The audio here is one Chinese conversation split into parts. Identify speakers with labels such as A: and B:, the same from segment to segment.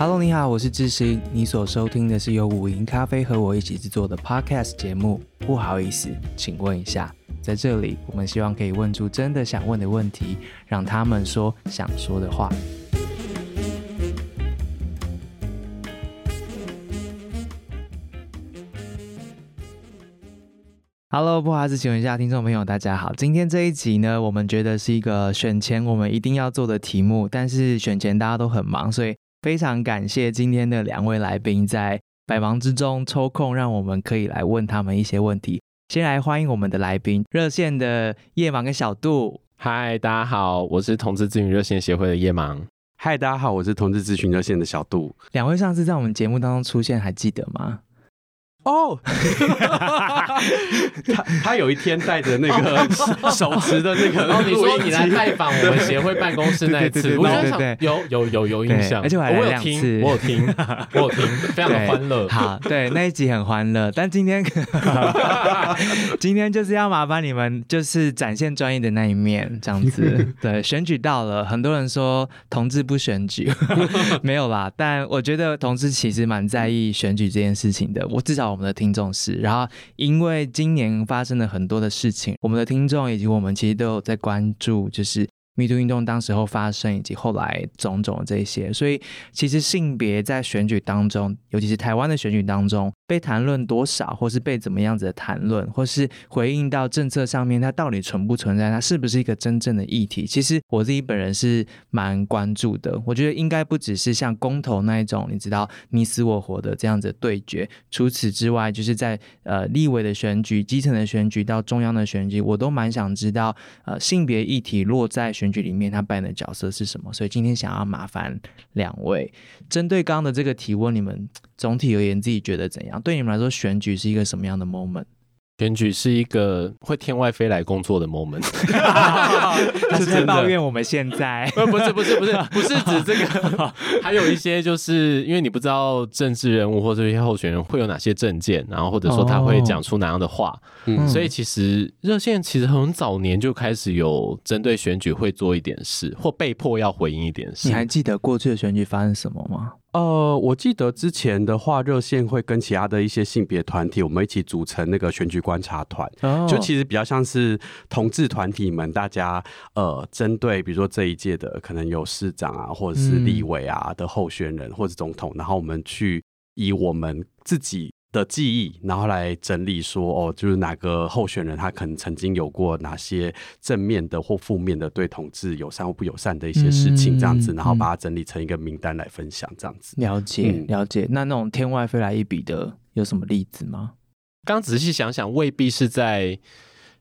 A: Hello，你好，我是智行。你所收听的是由五营咖啡和我一起制作的 Podcast 节目。不好意思，请问一下，在这里，我们希望可以问出真的想问的问题，让他们说想说的话。Hello，不好意思，请问一下听众朋友，大家好。今天这一集呢，我们觉得是一个选前我们一定要做的题目，但是选前大家都很忙，所以非常感谢今天的两位来宾在百忙之中抽空，让我们可以来问他们一些问题。先来欢迎我们的来宾，热线的夜盲跟小杜。
B: 嗨，大家好，我是同志咨询热线协会的夜盲。
C: 嗨，大家好，我是同志咨询热线的小杜。
A: 两位上次在我们节目当中出现，还记得吗？
C: 哦，他他有一天带着那个手持的那个，
B: 然后你说你来拜访我们协会办公室那一次，我觉得有有有有印象，
A: 而且我还来两次，
B: 我有听，我有听，非常的欢乐。
A: 好，对，那一集很欢乐，但今天 今天就是要麻烦你们，就是展现专业的那一面，这样子。对，选举到了，很多人说同志不选举，没有啦，但我觉得同志其实蛮在意选举这件事情的，我至少。我们的听众是，然后因为今年发生了很多的事情，我们的听众以及我们其实都有在关注，就是密渡运动当时候发生以及后来种种这些，所以其实性别在选举当中，尤其是台湾的选举当中。被谈论多少，或是被怎么样子的谈论，或是回应到政策上面，它到底存不存在？它是不是一个真正的议题？其实我自己本人是蛮关注的。我觉得应该不只是像公投那一种，你知道你死我活的这样子对决。除此之外，就是在呃立委的选举、基层的选举到中央的选举，我都蛮想知道呃性别议题落在选举里面，它扮演的角色是什么。所以今天想要麻烦两位，针对刚刚的这个提问，你们。总体而言，自己觉得怎样？对你们来说，选举是一个什么样的 moment？
B: 选举是一个会天外飞来工作的 moment，
A: 是在抱怨我们现在？
B: 不是不是不是 不是指这个，还有一些就是因为你不知道政治人物或者一些候选人会有哪些政见，然后或者说他会讲出哪样的话，嗯、所以其实热线其实很早年就开始有针对选举会做一点事，或被迫要回应一点事。
A: 你还记得过去的选举发生什么吗？
C: 呃，我记得之前的话，热线会跟其他的一些性别团体，我们一起组成那个选举观察团，oh. 就其实比较像是同志团体们，大家呃，针对比如说这一届的可能有市长啊，或者是立委啊的候选人，或者总统，然后我们去以我们自己。的记忆，然后来整理说，哦，就是哪个候选人他可能曾经有过哪些正面的或负面的对同志友善或不友善的一些事情，这样子，嗯、然后把它整理成一个名单来分享，这样子。
A: 了解，嗯、了解。那那种天外飞来一笔的，有什么例子吗？
B: 刚仔细想想，未必是在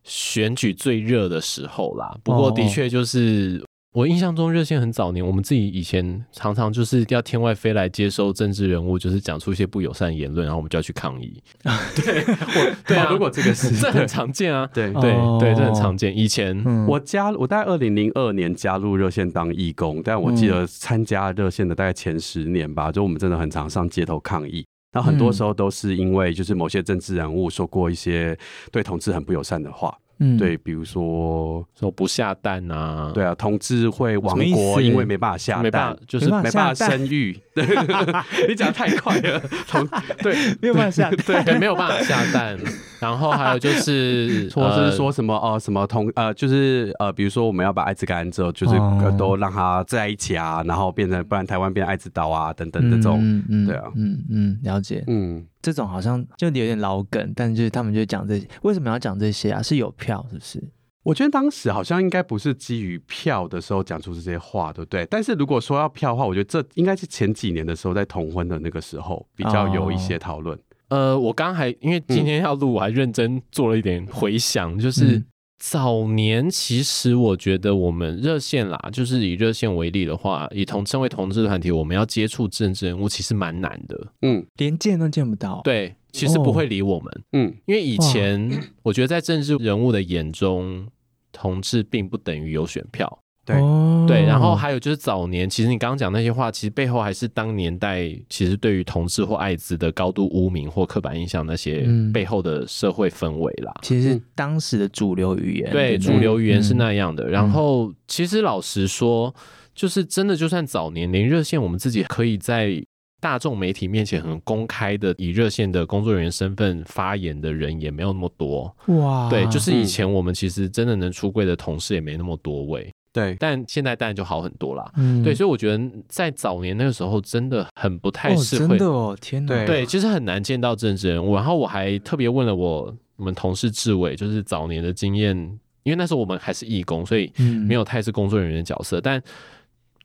B: 选举最热的时候啦。不过的确就是。哦我印象中，热线很早年，我们自己以前常常就是要天外飞来接收政治人物，就是讲出一些不友善言论，然后我们就要去抗议。对，我对啊，如果这个是这很常见啊，对对对，这很常见。以前
C: 我加我大概二零零二年加入热线当义工，但我记得参加热线的大概前十年吧，就我们真的很常上街头抗议。然后很多时候都是因为就是某些政治人物说过一些对同志很不友善的话。嗯，对，比如说
B: 说不下蛋啊，
C: 对啊，同志会亡国，因为没办法下蛋，就是没办法生育。对，你讲太快了，同 对。
A: 没有办法下蛋，
B: 对，没有办法下蛋。然后还有就是，
C: 或是说什么哦，什么同呃，就是呃，比如说我们要把艾滋感染之后，就是都让他在一起啊，然后变成不然台湾变艾滋岛啊等等的这种，对啊，
A: 嗯嗯，了解，嗯。这种好像就有点老梗，但就是他们就讲这些，为什么要讲这些啊？是有票是不是？
C: 我觉得当时好像应该不是基于票的时候讲出这些话，对不对？但是如果说要票的话，我觉得这应该是前几年的时候，在同婚的那个时候比较有一些讨论。
B: 哦、呃，我刚刚还因为今天要录，我还认真做了一点回想，就是。嗯早年其实我觉得我们热线啦，就是以热线为例的话，以同身为同志团体，我们要接触政治人物其实蛮难的，
A: 嗯，连见都见不到。
B: 对，其实不会理我们，嗯，因为以前我觉得在政治人物的眼中，同志并不等于有选票。对、哦、对，然后还有就是早年，其实你刚刚讲那些话，其实背后还是当年代其实对于同志或艾滋的高度污名或刻板印象那些背后的社会氛围啦。
A: 其实当时的主流语言，
B: 对，主流语言是那样的。嗯、然后其实老实说，就是真的，就算早年连热线，我们自己可以在大众媒体面前很公开的以热线的工作人员身份发言的人也没有那么多。哇，对，就是以前我们其实真的能出柜的同事也没那么多位。
C: 对，
B: 但现在当然就好很多啦。嗯，对，所以我觉得在早年那个时候真的很不太适合。
A: 哦，真的哦，天哪，
B: 对，其实很难见到政治人物。然后我还特别问了我我们同事志伟，就是早年的经验，因为那时候我们还是义工，所以没有太是工作人员的角色。嗯、但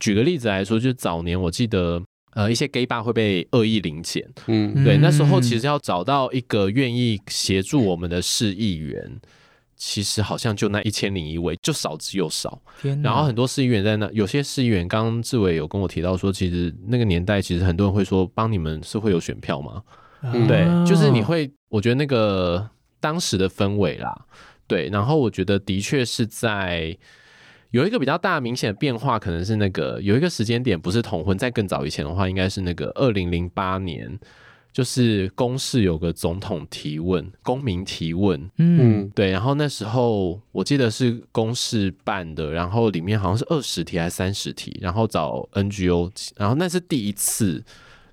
B: 举个例子来说，就是早年我记得，呃，一些 gay bar 会被恶意临检。嗯，对，那时候其实要找到一个愿意协助我们的市议员。其实好像就那一千零一位，就少之又少。然后很多市议员在那，有些市议员，刚刚志伟有跟我提到说，其实那个年代，其实很多人会说，帮你们是会有选票吗？嗯、对，就是你会，我觉得那个当时的氛围啦，对。然后我觉得的确是在有一个比较大明显的变化，可能是那个有一个时间点，不是同婚，在更早以前的话，应该是那个二零零八年。就是公视有个总统提问，公民提问，嗯，对，然后那时候我记得是公视办的，然后里面好像是二十题还是三十题，然后找 NGO，然后那是第一次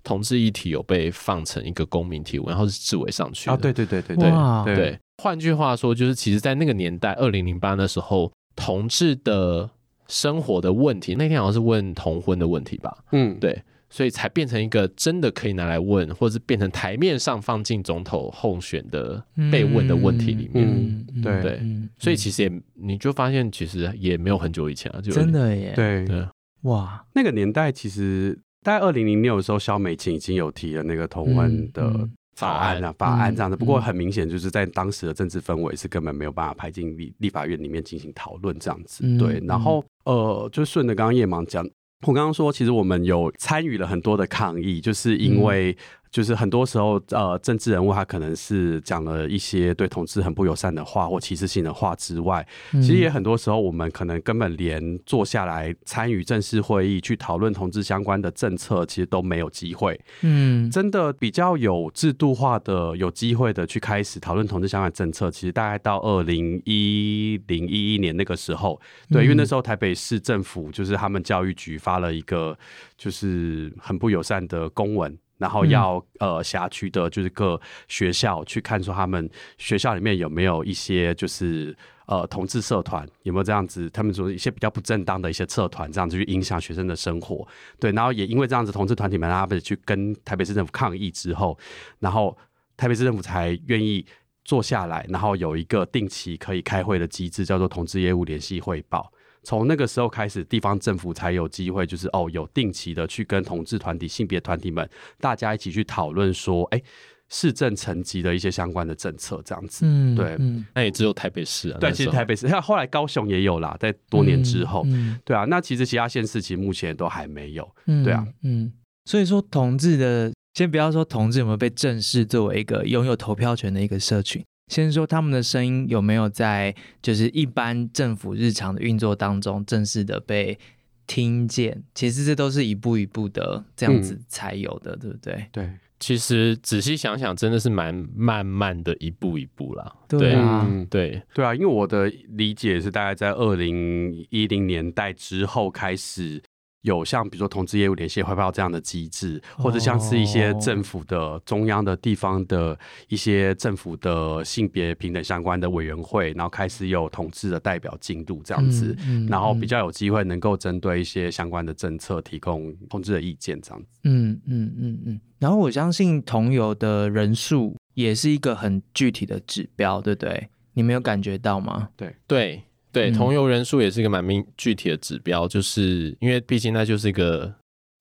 B: 同志议题有被放成一个公民提问，然后是志伟上去
C: 啊，对对对对对。
A: 哇。
B: 对，换句话说，就是其实在那个年代，二零零八那时候，同志的生活的问题，那天好像是问同婚的问题吧，嗯，对。所以才变成一个真的可以拿来问，或者是变成台面上放进总统候选的被问的问题里面。
C: 嗯嗯、对对，
B: 所以其实也你就发现，其实也没有很久以前啊，就
A: 真的耶。
C: 对
B: 对，
A: 哇，
C: 那个年代其实大概二零零六的时候，萧美琴已经有提了那个同婚的法案啊，法案这样的。不过很明显，就是在当时的政治氛围是根本没有办法排进立立法院里面进行讨论这样子。对，然后呃，就顺着刚刚叶芒讲。我刚刚说，其实我们有参与了很多的抗议，就是因为。就是很多时候，呃，政治人物他可能是讲了一些对同志很不友善的话或歧视性的话之外，其实也很多时候我们可能根本连坐下来参与正式会议去讨论同志相关的政策，其实都没有机会。嗯，真的比较有制度化的、有机会的去开始讨论同志相关的政策，其实大概到二零一零一一年那个时候，对，因为那时候台北市政府就是他们教育局发了一个就是很不友善的公文。然后要呃辖区的，就是各学校去看说他们学校里面有没有一些就是呃同志社团有没有这样子，他们说一些比较不正当的一些社团这样子去影响学生的生活，对，然后也因为这样子同志团体们他们去跟台北市政府抗议之后，然后台北市政府才愿意坐下来，然后有一个定期可以开会的机制，叫做同志业务联系汇报。从那个时候开始，地方政府才有机会，就是哦，有定期的去跟同志团体、性别团体们，大家一起去讨论说，哎，市政层级的一些相关的政策，这样子。嗯，对，嗯，
B: 那也只有台北市啊。
C: 对，其实台北市，像后来高雄也有啦，在多年之后，嗯嗯、对啊，那其实其他县市其实目前都还没有。嗯、对啊，
A: 嗯，所以说同志的，先不要说同志有没有被正式作为一个拥有投票权的一个社群。先说他们的声音有没有在就是一般政府日常的运作当中正式的被听见？其实这都是一步一步的这样子才有的，嗯、对不对？
C: 对，
B: 其实仔细想想，真的是蛮慢慢的一步一步啦。
A: 对啊，
C: 对、嗯、对，对啊，因为我的理解是大概在二零一零年代之后开始。有像比如说同志业务联系汇报这样的机制，或者像是一些政府的中央的地方的一些政府的性别平等相关的委员会，然后开始有同志的代表进度这样子，嗯嗯、然后比较有机会能够针对一些相关的政策提供同志的意见这样子。
A: 嗯嗯嗯嗯。然后我相信同游的人数也是一个很具体的指标，对不对？你没有感觉到吗？
C: 对
B: 对。对，同游人数也是一个蛮明具体的指标，就是因为毕竟那就是一个，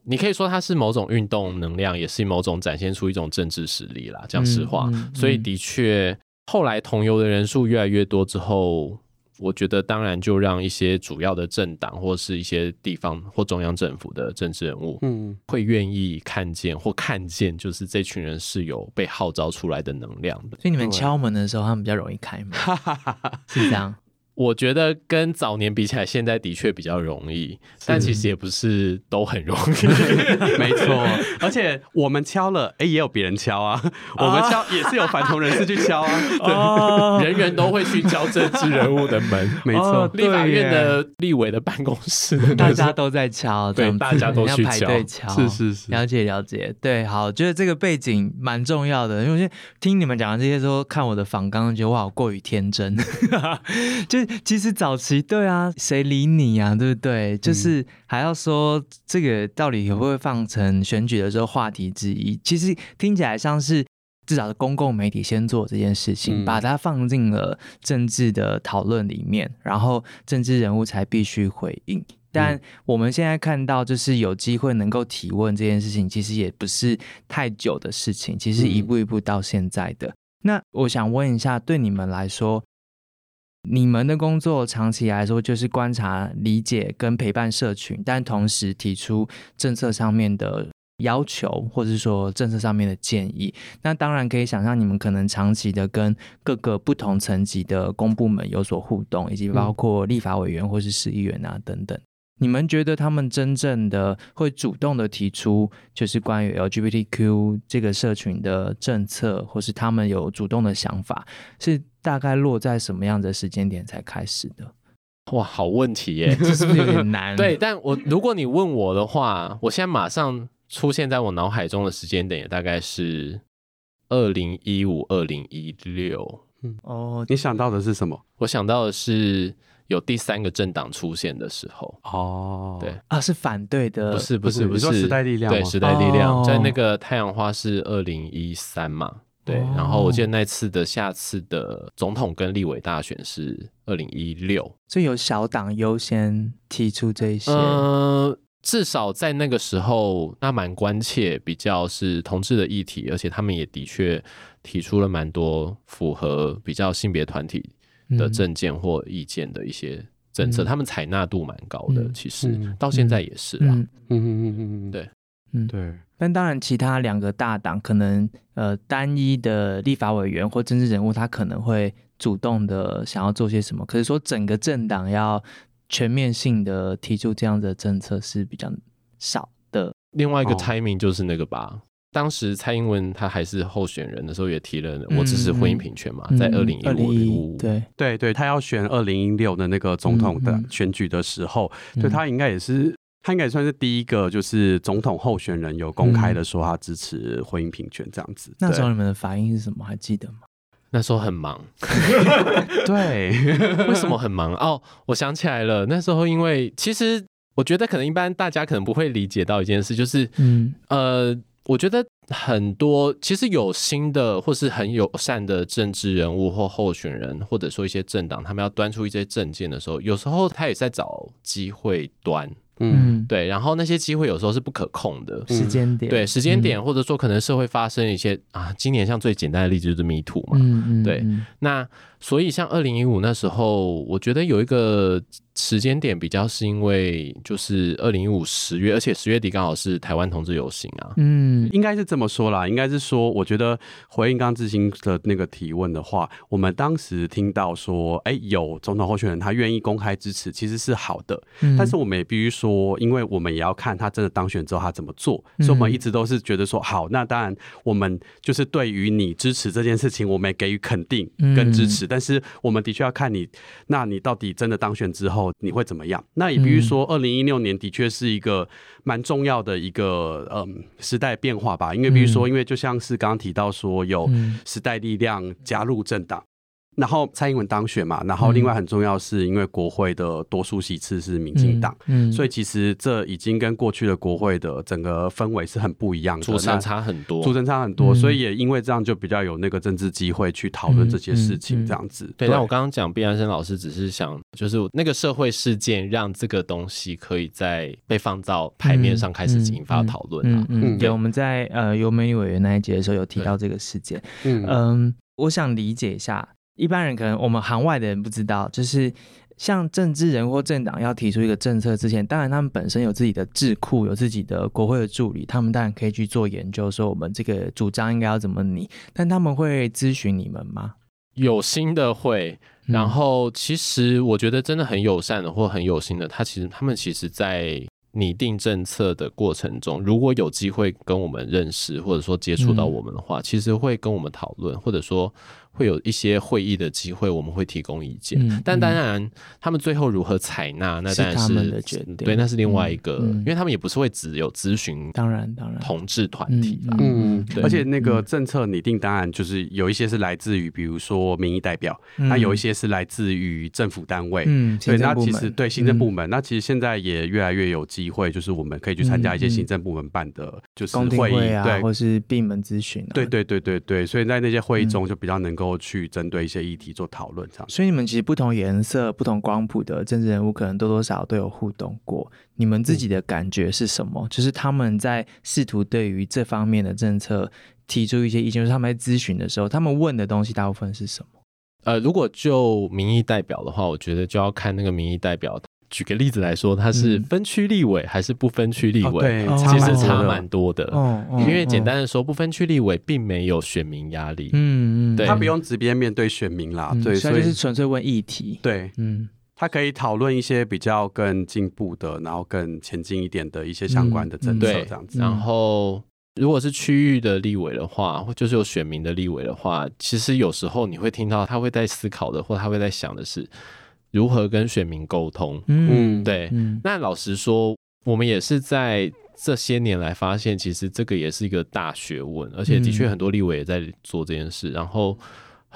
B: 你可以说它是某种运动能量，也是某种展现出一种政治实力啦。讲实话，嗯嗯嗯、所以的确，后来同游的人数越来越多之后，我觉得当然就让一些主要的政党或是一些地方或中央政府的政治人物，嗯，会愿意看见或看见，就是这群人是有被号召出来的能量的。
A: 所以你们敲门的时候，他们比较容易开门，是这样。
B: 我觉得跟早年比起来，现在的确比较容易，但其实也不是都很容易。
C: 没错，而且我们敲了，哎、欸，也有别人敲啊。我们敲也是有反同人士去敲啊。
B: 哦、人人都会去敲政治人物的门，
C: 没错、哦。
B: 立法院的立委的办公室，
A: 大家都在敲，
B: 对，大家都去
A: 排队敲。
C: 是是是，
A: 了解了解。对，好，觉得这个背景蛮重要的，因为听你们讲的这些时候，看我的访纲，觉得哇，过于天真。就 其实早期对啊，谁理你呀、啊，对不对？就是还要说这个到底会不会放成选举的时候话题之一？其实听起来像是至少是公共媒体先做这件事情，把它放进了政治的讨论里面，然后政治人物才必须回应。但我们现在看到，就是有机会能够提问这件事情，其实也不是太久的事情，其实一步一步到现在的。那我想问一下，对你们来说，你们的工作长期来说就是观察、理解跟陪伴社群，但同时提出政策上面的要求，或者说政策上面的建议。那当然可以想象，你们可能长期的跟各个不同层级的公部门有所互动，以及包括立法委员或是市议员啊等等。你们觉得他们真正的会主动的提出，就是关于 LGBTQ 这个社群的政策，或是他们有主动的想法，是大概落在什么样的时间点才开始的？
B: 哇，好问题耶，
A: 这是不是有点难？
B: 对，但我如果你问我的话，我现在马上出现在我脑海中的时间点，也大概是二零一五、二零一六。
C: 嗯，哦，你想到的是什么？
B: 我想到的是。有第三个政党出现的时候，
C: 哦，
B: 对
A: 啊，是反对的，
B: 不是不是不是，
C: 不是时代力量，
B: 对时代力量，在那个太阳花是二零一三嘛，对，然后我记得那次的下次的总统跟立委大选是二零一六，
A: 所以有小党优先提出这些，
B: 呃，至少在那个时候，那蛮关切，比较是同志的议题，而且他们也的确提出了蛮多符合比较性别团体。的政见或意见的一些政策，嗯、他们采纳度蛮高的，嗯、其实、嗯、到现在也是啦。嗯嗯嗯
C: 嗯嗯，
B: 对，
A: 嗯对。但当然，其他两个大党可能呃单一的立法委员或政治人物，他可能会主动的想要做些什么。可是说整个政党要全面性的提出这样的政策是比较少的。
B: 另外一个 timing 就是那个吧。哦当时蔡英文他还是候选人的时候，也提了我支持婚姻平权嘛，在二零一五，
A: 对
C: 对对，他要选二零一六的那个总统的选举的时候，对他应该也是，他应该也算是第一个，就是总统候选人有公开的说他支持婚姻平权这样子。
A: 那时候你们的反应是什么？还记得吗？
B: 那时候很忙，
C: 对，
B: 为什么很忙？哦，我想起来了，那时候因为其实我觉得可能一般大家可能不会理解到一件事，就是嗯呃。我觉得很多其实有心的或是很友善的政治人物或候选人，或者说一些政党，他们要端出一些政见的时候，有时候他也在找机会端。嗯，对，然后那些机会有时候是不可控的。
A: 时间点，
B: 对时间点，或者说可能社会发生一些啊，今年像最简单的例子就是 Me Too 嘛，嗯嗯，对，那所以像二零一五那时候，我觉得有一个时间点比较是因为就是二零一五十月，而且十月底刚好是台湾同志游行啊，
C: 嗯，应该是这么说啦，应该是说，我觉得回应刚刚志兴的那个提问的话，我们当时听到说，哎，有总统候选人他愿意公开支持，其实是好的，但是我们也必须说。说，因为我们也要看他真的当选之后他怎么做，所以我们一直都是觉得说，好，那当然我们就是对于你支持这件事情，我们也给予肯定跟支持。但是我们的确要看你，那你到底真的当选之后你会怎么样？那也比如说，二零一六年的确是一个蛮重要的一个嗯时代变化吧，因为比如说，因为就像是刚刚提到说，有时代力量加入政党。然后蔡英文当选嘛，然后另外很重要是因为国会的多数席次是民进党，嗯，嗯，所以其实这已经跟过去的国会的整个氛围是很不一样的，
B: 组成差很多，
C: 组成差很多，所以也因为这样就比较有那个政治机会去讨论这些事情，这样子。嗯。嗯嗯、
B: 对，那我刚刚讲毕安生老师只是想，就是那个社会事件让这个东西可以在被放到台面上开始引发讨论啊。
A: 嗯，对，我们在呃尤美女委员那一节的时候有提到这个事件，嗯。嗯，我想理解一下。一般人可能我们行外的人不知道，就是像政治人或政党要提出一个政策之前，当然他们本身有自己的智库，有自己的国会的助理，他们当然可以去做研究，说我们这个主张应该要怎么拟。但他们会咨询你们吗？
B: 有心的会，然后其实我觉得真的很友善的或很有心的，他其实他们其实在拟定政策的过程中，如果有机会跟我们认识或者说接触到我们的话，嗯、其实会跟我们讨论，或者说。会有一些会议的机会，我们会提供意见。嗯、但当然，嗯、他们最后如何采纳，那当然是，是他们的决定。对，那是另外一个，嗯嗯、因为他们也不是会只有咨询。
A: 当然，当然，
B: 同志团体啦。
C: 嗯，对而且那个政策拟定，当然就是有一些是来自于，比如说民意代表，那、嗯、有一些是来自于政府单位。嗯，对，那其实对行政部门，嗯、那其实现在也越来越有机会，就是我们可以去参加一些行政部门办的，就是会议
A: 会啊，
C: 对，
A: 或是闭门咨询、啊。
C: 对，对，对，对，对。所以在那些会议中，就比较能够去针对。一些议题做讨论，这样。
A: 所以你们其实不同颜色、不同光谱的政治人物，可能多多少少都有互动过。你们自己的感觉是什么？嗯、就是他们在试图对于这方面的政策提出一些意见，就是他们在咨询的时候，他们问的东西大部分是什么？
B: 呃，如果就民意代表的话，我觉得就要看那个民意代表。举个例子来说，他是分区立委还是不分区立委？对，其实差蛮多的。哦，因为简单的说，不分区立委并没有选民压力。嗯嗯，对，
C: 他不用直接面对选民啦。对，
A: 所以就是纯粹问议题。
C: 对，嗯，他可以讨论一些比较更进步的，然后更前进一点的一些相关的政策这样子。
B: 然后，如果是区域的立委的话，或就是有选民的立委的话，其实有时候你会听到他会在思考的，或他会在想的是。如何跟选民沟通？嗯，对。嗯、那老实说，我们也是在这些年来发现，其实这个也是一个大学问，而且的确很多立委也在做这件事。然后。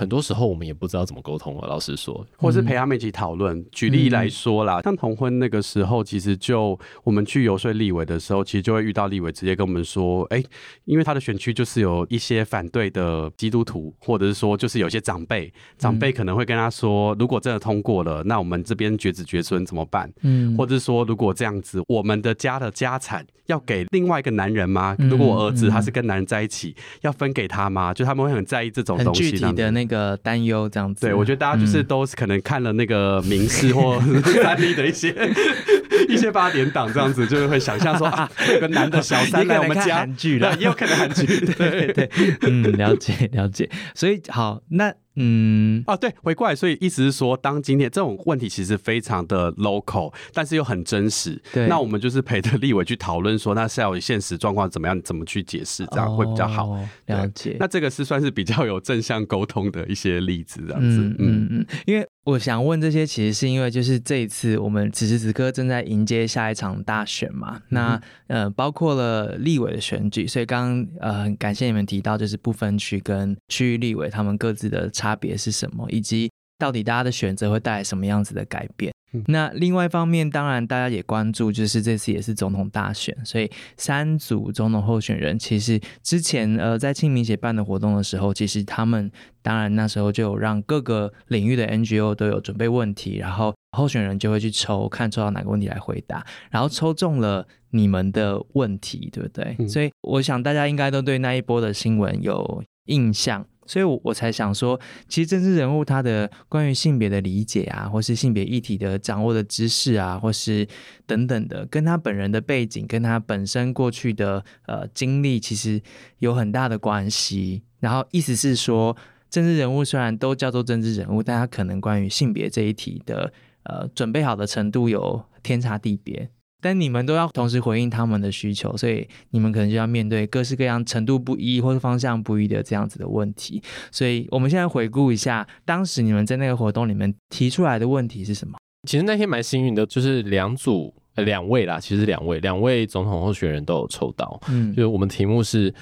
B: 很多时候我们也不知道怎么沟通了，老实说，
C: 或是陪他们一起讨论。举例来说啦，嗯、像同婚那个时候，其实就我们去游说立委的时候，其实就会遇到立委直接跟我们说，哎、欸，因为他的选区就是有一些反对的基督徒，或者是说就是有些长辈，长辈可能会跟他说，如果真的通过了，那我们这边绝子绝孙怎么办？嗯，或者是说如果这样子，我们的家的家产要给另外一个男人吗？如果我儿子他是跟男人在一起，要分给他吗？就他们会很在意这种东西。
A: 具体的那个担忧这样子，
C: 对，我觉得大家就是都是可能看了那个民视或 三 D 的一些 一些八点档这样子，就是会想象说啊，有个男的小三来我们家，韩剧了，也有可能韩剧，
A: 对对对，嗯，了解了解，所以好那。嗯，
C: 啊，对，回过来，所以意思是说，当今天这种问题其实非常的 local，但是又很真实。对，那我们就是陪着立委去讨论说，那是要有现实状况怎么样，怎么去解释，这样会比较好。
A: 哦、了解。
C: 那这个是算是比较有正向沟通的一些例子，这样子。嗯
A: 嗯嗯，因为。我想问这些，其实是因为就是这一次我们此时此刻正在迎接下一场大选嘛，嗯、那呃包括了立委的选举，所以刚刚呃很感谢你们提到就是不分区跟区域立委他们各自的差别是什么，以及到底大家的选择会带来什么样子的改变。那另外一方面，当然大家也关注，就是这次也是总统大选，所以三组总统候选人，其实之前呃在清明节办的活动的时候，其实他们当然那时候就有让各个领域的 NGO 都有准备问题，然后候选人就会去抽，看抽到哪个问题来回答，然后抽中了你们的问题，对不对？嗯、所以我想大家应该都对那一波的新闻有印象。所以，我我才想说，其实政治人物他的关于性别的理解啊，或是性别议题的掌握的知识啊，或是等等的，跟他本人的背景，跟他本身过去的呃经历，其实有很大的关系。然后，意思是说，政治人物虽然都叫做政治人物，但他可能关于性别这一题的呃准备好的程度有天差地别。但你们都要同时回应他们的需求，所以你们可能就要面对各式各样程度不一或者方向不一的这样子的问题。所以我们现在回顾一下，当时你们在那个活动里面提出来的问题是什么？
B: 其实那天蛮幸运的，就是两组呃两位啦，其实两位两位总统候选人都有抽到。嗯，就是我们题目是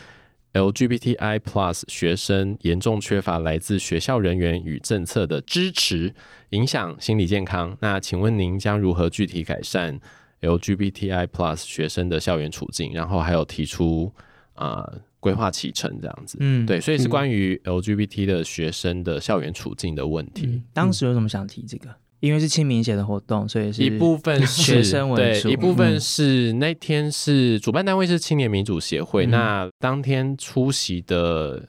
B: LGBTI Plus 学生严重缺乏来自学校人员与政策的支持，影响心理健康。那请问您将如何具体改善？LGBTI Plus 学生的校园处境，然后还有提出啊规划启程这样子，嗯，对，所以是关于 LGBT 的学生的校园处境的问题。
A: 嗯、当时为什么想提这个？因为是清明节的活动，所以是
B: 一部分是
A: 学生为主，
B: 对，一部分是那天是主办单位是青年民主协会，嗯、那当天出席的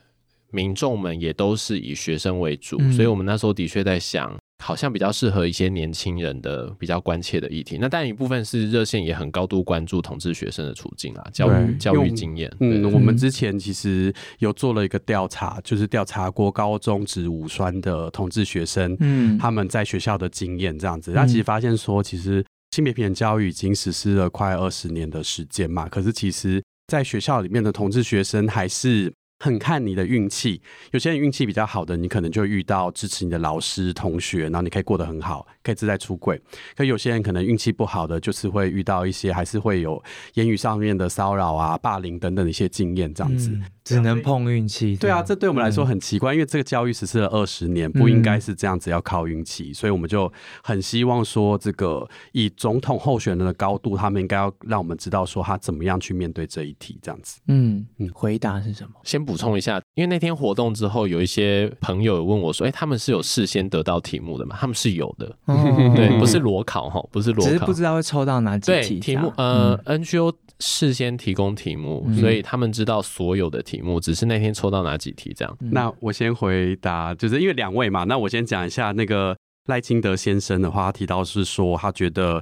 B: 民众们也都是以学生为主，嗯、所以我们那时候的确在想。好像比较适合一些年轻人的比较关切的议题。那但一部分是热线也很高度关注同志学生的处境啊，教育教育经验。
C: 嗯，我们之前其实有做了一个调查，就是调查过高中职五专的同志学生，嗯，他们在学校的经验这样子。那其实发现说，其实性别平等教育已经实施了快二十年的时间嘛，可是其实在学校里面的同志学生还是。很看你的运气，有些人运气比较好的，你可能就遇到支持你的老师、同学，然后你可以过得很好，可以自在出轨。可有些人可能运气不好的，就是会遇到一些还是会有言语上面的骚扰啊、霸凌等等的一些经验，这样子。
A: 只能碰运气，
C: 对啊，这对我们来说很奇怪，嗯、因为这个教育实施了二十年，不应该是这样子，要靠运气，嗯、所以我们就很希望说，这个以总统候选人的高度，他们应该要让我们知道说他怎么样去面对这一题，这样子。
A: 嗯嗯，回答是什么？
B: 先补充一下，因为那天活动之后，有一些朋友问我说，哎、欸，他们是有事先得到题目的吗？他们是有的，哦、对，不是裸考哈，不是裸考，
A: 只是不知道会抽到哪几题
B: 题目。呃、嗯、，NGO 事先提供题目，所以他们知道所有的题目，只是那天抽到哪几题这样。
C: 那我先回答，就是因为两位嘛，那我先讲一下那个赖清德先生的话，他提到是说他觉得。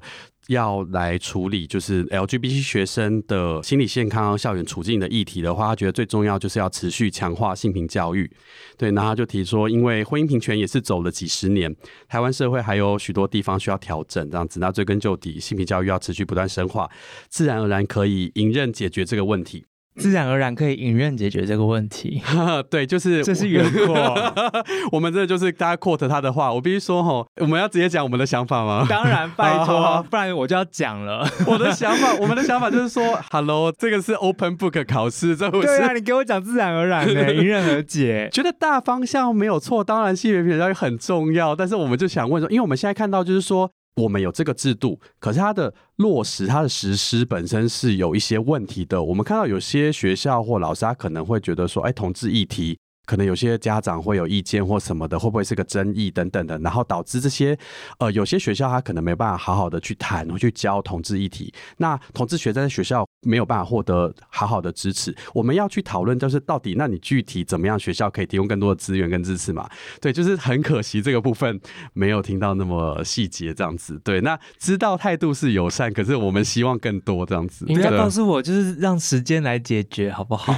C: 要来处理就是 LGBT 学生的心理健康、校园处境的议题的话，他觉得最重要就是要持续强化性平教育。对，然后他就提说，因为婚姻平权也是走了几十年，台湾社会还有许多地方需要调整，这样子。那追根究底，性平教育要持续不断深化，自然而然可以迎刃解决这个问题。
A: 自然而然可以迎刃解决这个问题。
C: 对，就是
A: 这是原话。
C: 我们这就是大家 quote 他的话。我必须说吼，我们要直接讲我们的想法吗？
A: 当然，拜托，不然我就要讲了。
C: 我的想法，我们的想法就是说，Hello，这个是 open book 考试，这不是。
A: 对啊，你给我讲自然而然的迎刃而解。
C: 觉得大方向没有错，当然性别平等教育很重要，但是我们就想问说，因为我们现在看到就是说。我们有这个制度，可是它的落实、它的实施本身是有一些问题的。我们看到有些学校或老师，他可能会觉得说：“哎，同志议题。”可能有些家长会有意见或什么的，会不会是个争议等等的，然后导致这些呃有些学校他可能没办法好好的去谈或去教同志议题，那同志学在学校没有办法获得好好的支持。我们要去讨论，就是到底那你具体怎么样学校可以提供更多的资源跟支持嘛？对，就是很可惜这个部分没有听到那么细节这样子。对，那知道态度是友善，可是我们希望更多这样子。
A: 你要告诉我，就是让时间来解决好不好？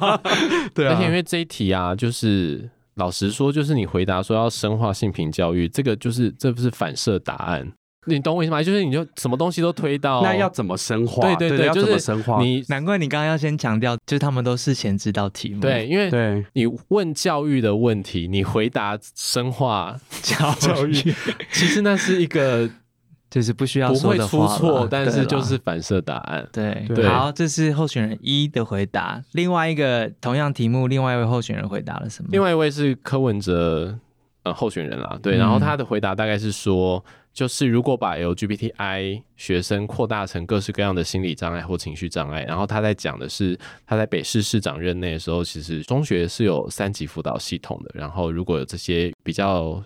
C: 对啊，
B: 而且因为这一题啊。啊，就是老实说，就是你回答说要深化性平教育，这个就是这不是反射答案，你懂我意思吗？就是你就什么东西都推到，
C: 那要怎么深化？
B: 对对对，
C: 对要怎么深化？
B: 你
A: 难怪你刚刚要先强调，就是他们都是前知道题目，
B: 对，因为对你问教育的问题，你回答深化教育，其实那是一个。
A: 就是不需要说的
B: 不会出错，但是就是反射答案。
A: 对，对，好，这是候选人一的回答。另外一个同样题目，另外一位候选人回答了什么？
B: 另外一位是柯文哲呃候选人啦，对，然后他的回答大概是说，嗯、就是如果把 LGBTI 学生扩大成各式各样的心理障碍或情绪障碍，然后他在讲的是他在北市市长任内的时候，其实中学是有三级辅导系统的，然后如果有这些比较。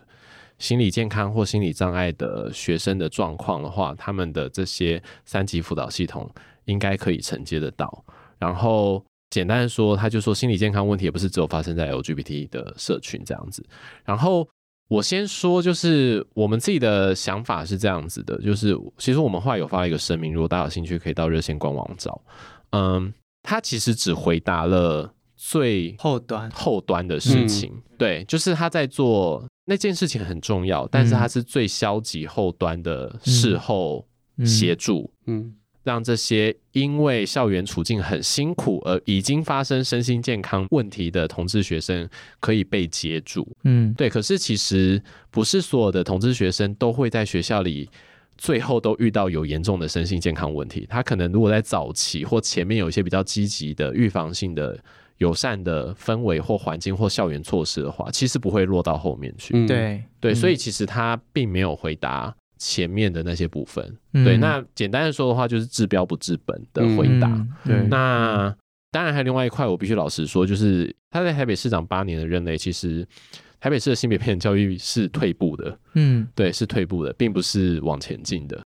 B: 心理健康或心理障碍的学生的状况的话，他们的这些三级辅导系统应该可以承接得到。然后简单的说，他就说心理健康问题也不是只有发生在 LGBT 的社群这样子。然后我先说，就是我们自己的想法是这样子的，就是其实我们后来有发一个声明，如果大家有兴趣，可以到热线官网找。嗯，他其实只回答了最
A: 后端
B: 后端的事情，嗯、对，就是他在做。那件事情很重要，但是它是最消极后端的事后协助，嗯，让这些因为校园处境很辛苦而已经发生身心健康问题的同志学生可以被接住，嗯，对。可是其实不是所有的同志学生都会在学校里最后都遇到有严重的身心健康问题，他可能如果在早期或前面有一些比较积极的预防性的。友善的氛围或环境或校园措施的话，其实不会落到后面去。
A: 嗯、对
B: 对，所以其实他并没有回答前面的那些部分。嗯、对，那简单的说的话，就是治标不治本的回答。
A: 嗯、对，
B: 那当然还有另外一块，我必须老实说，就是他在台北市长八年的任内，其实台北市的性别平等教育是退步的。嗯，对，是退步的，并不是往前进的。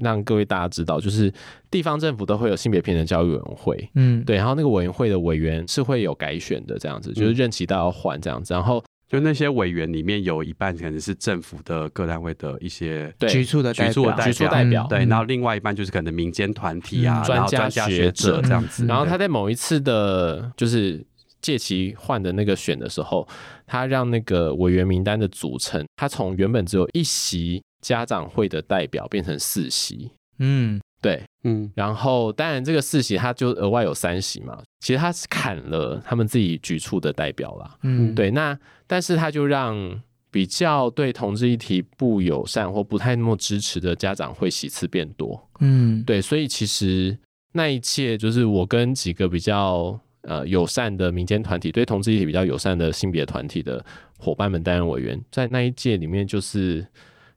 B: 让各位大家知道，就是地方政府都会有性别平等教育委员会，嗯，对，然后那个委员会的委员是会有改选的，这样子，就是任期都要换这样子，然后
C: 就那些委员里面有一半可能是政府的各单位的一些
A: 局处的
C: 局处的
B: 局处代表，
C: 对，然后另外一半就是可能民间团体啊，
B: 专
C: 家
B: 学者
C: 这样子。
B: 然后他在某一次的，就是届期换的那个选的时候，他让那个委员名单的组成，他从原本只有一席家长会的代表变成四席。嗯。对，嗯，然后当然这个四席他就额外有三席嘛，其实他是砍了他们自己局处的代表啦，嗯，对，那但是他就让比较对同志议题不友善或不太那么支持的家长会席次变多，嗯，对，所以其实那一届就是我跟几个比较呃友善的民间团体，对同志议题比较友善的性别团体的伙伴们担任委员，在那一届里面就是。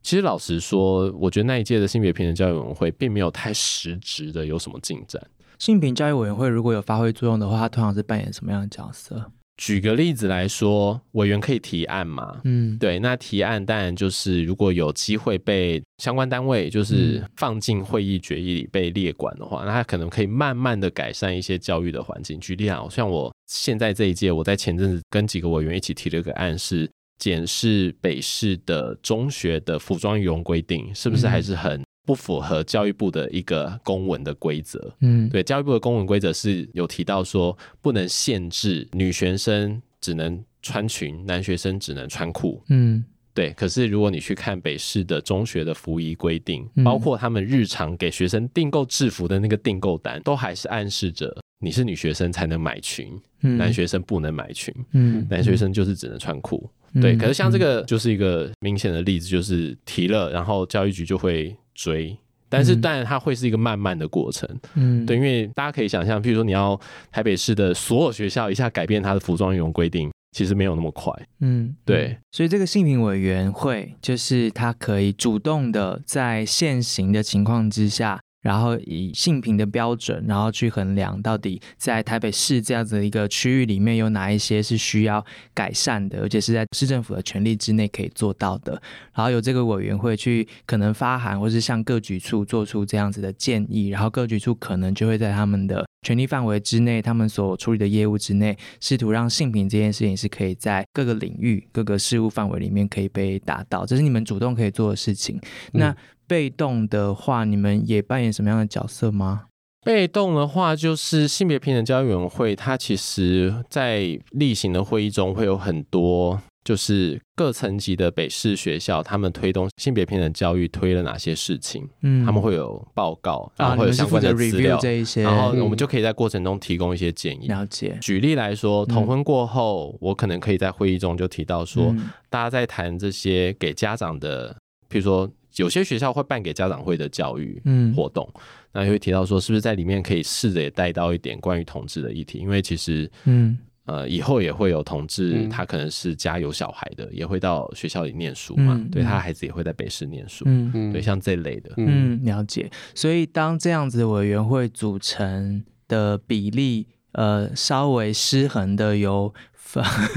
B: 其实老实说，我觉得那一届的性别平等教育委员会并没有太实质的有什么进展。
A: 性平教育委员会如果有发挥作用的话，它通常是扮演什么样的角色？
B: 举个例子来说，委员可以提案嘛？嗯，对。那提案当然就是如果有机会被相关单位就是放进会议决议里被列管的话，嗯、那他可能可以慢慢的改善一些教育的环境。举例啊，像我现在这一届，我在前阵子跟几个委员一起提了一个案是。检视北市的中学的服装仪容规定是不是还是很不符合教育部的一个公文的规则？嗯，对，教育部的公文规则是有提到说不能限制女学生只能穿裙，男学生只能穿裤。嗯，对。可是如果你去看北市的中学的服仪规定，包括他们日常给学生订购制服的那个订购单，都还是暗示着你是女学生才能买裙，男学生不能买裙。嗯，男学生就是只能穿裤。对，可是像这个就是一个明显的例子，就是提了，然后教育局就会追，但是当然它会是一个慢慢的过程，嗯，对，因为大家可以想象，譬如说你要台北市的所有学校一下改变它的服装仪容规定，其实没有那么快，嗯，对，
A: 所以这个性平委员会就是它可以主动的在现行的情况之下。然后以性平的标准，然后去衡量到底在台北市这样子的一个区域里面有哪一些是需要改善的，而且是在市政府的权力之内可以做到的。然后由这个委员会去可能发函，或是向各局处做出这样子的建议，然后各局处可能就会在他们的权力范围之内，他们所处理的业务之内，试图让性平这件事情是可以在各个领域、各个事务范围里面可以被达到。这是你们主动可以做的事情。那。被动的话，你们也扮演什么样的角色吗？
B: 被动的话，就是性别平等教育委员会，它其实在例行的会议中会有很多，就是各层级的北市学校，他们推动性别平等教育推了哪些事情，嗯，他们会有报告，然后会有相关的资料，
A: 这一些，
B: 然后我们就可以在过程中提供一些建议。
A: 了解。
B: 举例来说，同婚过后，我可能可以在会议中就提到说，大家在谈这些给家长的，譬如说。有些学校会办给家长会的教育活动，嗯、那也会提到说，是不是在里面可以试着也带到一点关于同志的议题？因为其实，嗯，呃，以后也会有同志，他可能是家有小孩的，也会到学校里念书嘛，嗯、对他孩子也会在北市念书，嗯，对，像这类的，
A: 嗯，了解。所以当这样子的委员会组成的比例，呃，稍微失衡的有。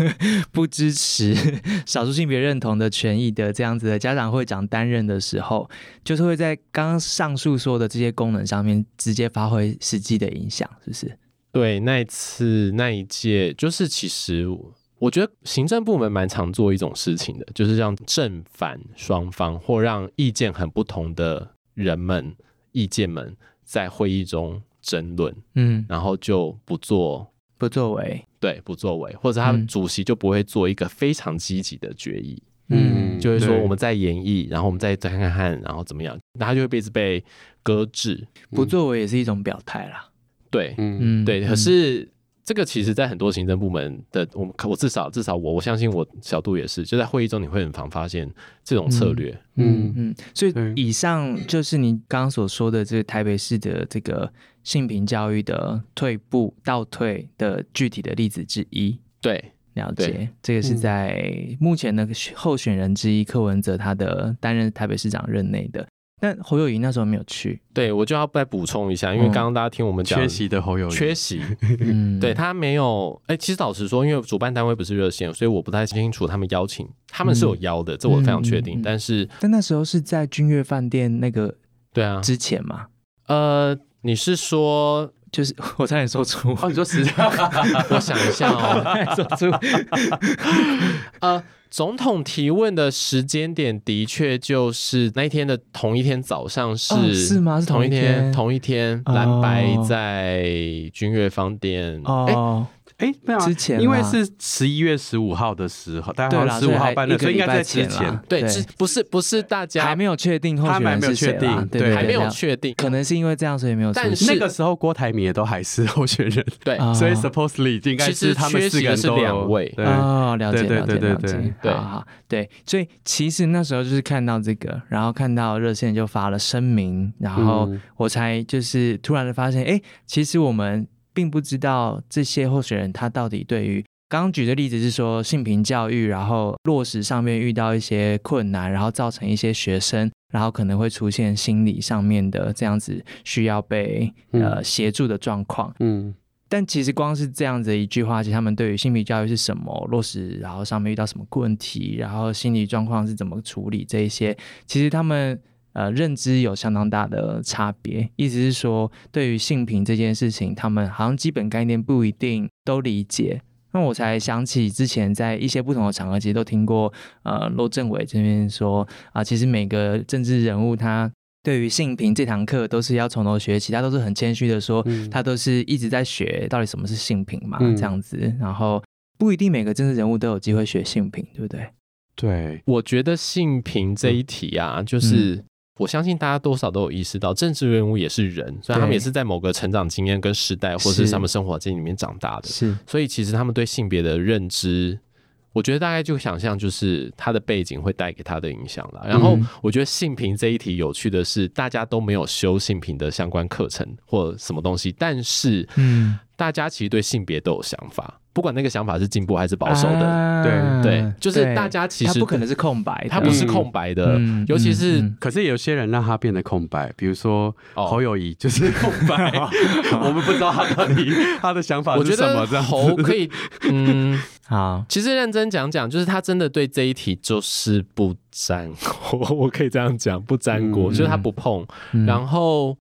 A: 不支持少数性别认同的权益的这样子的家长会长担任的时候，就是会在刚刚上述说的这些功能上面直接发挥实际的影响，是不是？
B: 对，那一次那一届，就是其实我觉得行政部门蛮常做一种事情的，就是让正反双方或让意见很不同的人们意见们在会议中争论，嗯，然后就不做。
A: 不作为，
B: 对，不作为，或者他们主席就不会做一个非常积极的决议，嗯，就是说我们在演绎，然后我们再再看看，然后怎么样，那他就会被被搁置。
A: 不作为也是一种表态啦，
B: 对，嗯，对。可是这个其实，在很多行政部门的，我们我至少至少我我相信我小度也是，就在会议中你会很常发现这种策略，
A: 嗯嗯。所以以上就是你刚刚所说的这个台北市的这个。性平教育的退步、倒退的具体的例子之一。
B: 对，
A: 了解。这个是在目前的候选人之一柯文哲他的担任台北市长任内的，但侯友谊那时候没有去。
B: 对，我就要再补充一下，因为刚刚大家听我们讲、
C: 嗯、缺席的侯友谊，
B: 缺席。嗯，对他没有。哎、欸，其实老实说，因为主办单位不是热线，所以我不太清楚他们邀请，他们是有邀的，嗯、这我非常确定。但是，
A: 但那时候是在君悦饭店那个
B: 对啊之
A: 前嘛？
B: 呃。你是说
A: 就是 我差点说出
C: 哦，你说实在，
B: 我想一下哦，
A: 说出
B: 呃。总统提问的时间点的确就是那一天的同一天早上是、
A: 哦、是吗？是
B: 同一天，
A: 天
B: 同一天，蓝白在君悦饭店
A: 哦。
C: 哎，没有啊，
A: 之前
C: 因为是十一月十五号的时候，大概十五号办的，所以应该在之前。
B: 对，不是不是大家
A: 还没有确定候选人是谁，
C: 对，
B: 还没有确定，
A: 可能是因为这样，所以没有。
B: 但是
C: 那个时候郭台铭也都还是候选人，
B: 对，
C: 所以 supposedly 应该是他们四个人都
B: 两位。
A: 哦，了解了解了解，
B: 对，
A: 好，对，所以其实那时候就是看到这个，然后看到热线就发了声明，然后我才就是突然的发现，哎，其实我们。并不知道这些候选人他到底对于刚刚举的例子是说性平教育，然后落实上面遇到一些困难，然后造成一些学生，然后可能会出现心理上面的这样子需要被呃协助的状况。嗯，但其实光是这样子一句话，其实他们对于性平教育是什么落实，然后上面遇到什么问题，然后心理状况是怎么处理这一些，其实他们。呃，认知有相当大的差别，意思是说，对于性平这件事情，他们好像基本概念不一定都理解。那我才想起之前在一些不同的场合，其实都听过，呃，罗政委这边说啊、呃，其实每个政治人物他对于性平这堂课都是要从头学起，他都是很谦虚的说，嗯、他都是一直在学到底什么是性平嘛，嗯、这样子。然后不一定每个政治人物都有机会学性平，对不对？
C: 对，
B: 我觉得性平这一题啊，嗯、就是。我相信大家多少都有意识到，政治人物也是人，所以他们也是在某个成长经验跟时代，或者是他们生活经验里面长大的。
A: 是，
B: 所以其实他们对性别的认知，我觉得大概就想象就是他的背景会带给他的影响了。然后我觉得性平这一题有趣的是，大家都没有修性平的相关课程或什么东西，但是嗯，大家其实对性别都有想法。不管那个想法是进步还是保守的，啊、对对，就是大家其实
A: 他不可能是空白，
B: 他不是空白的，嗯、尤其是、嗯、
C: 可是有些人让他变得空白，比如说侯友谊就是空白，我们不知道他到底他的想法是什么。
B: 我觉得侯可以，嗯，好，其实认真讲讲，就是他真的对这一题就是不沾锅，我可以这样讲，不沾锅，嗯、就是他不碰，嗯、然后。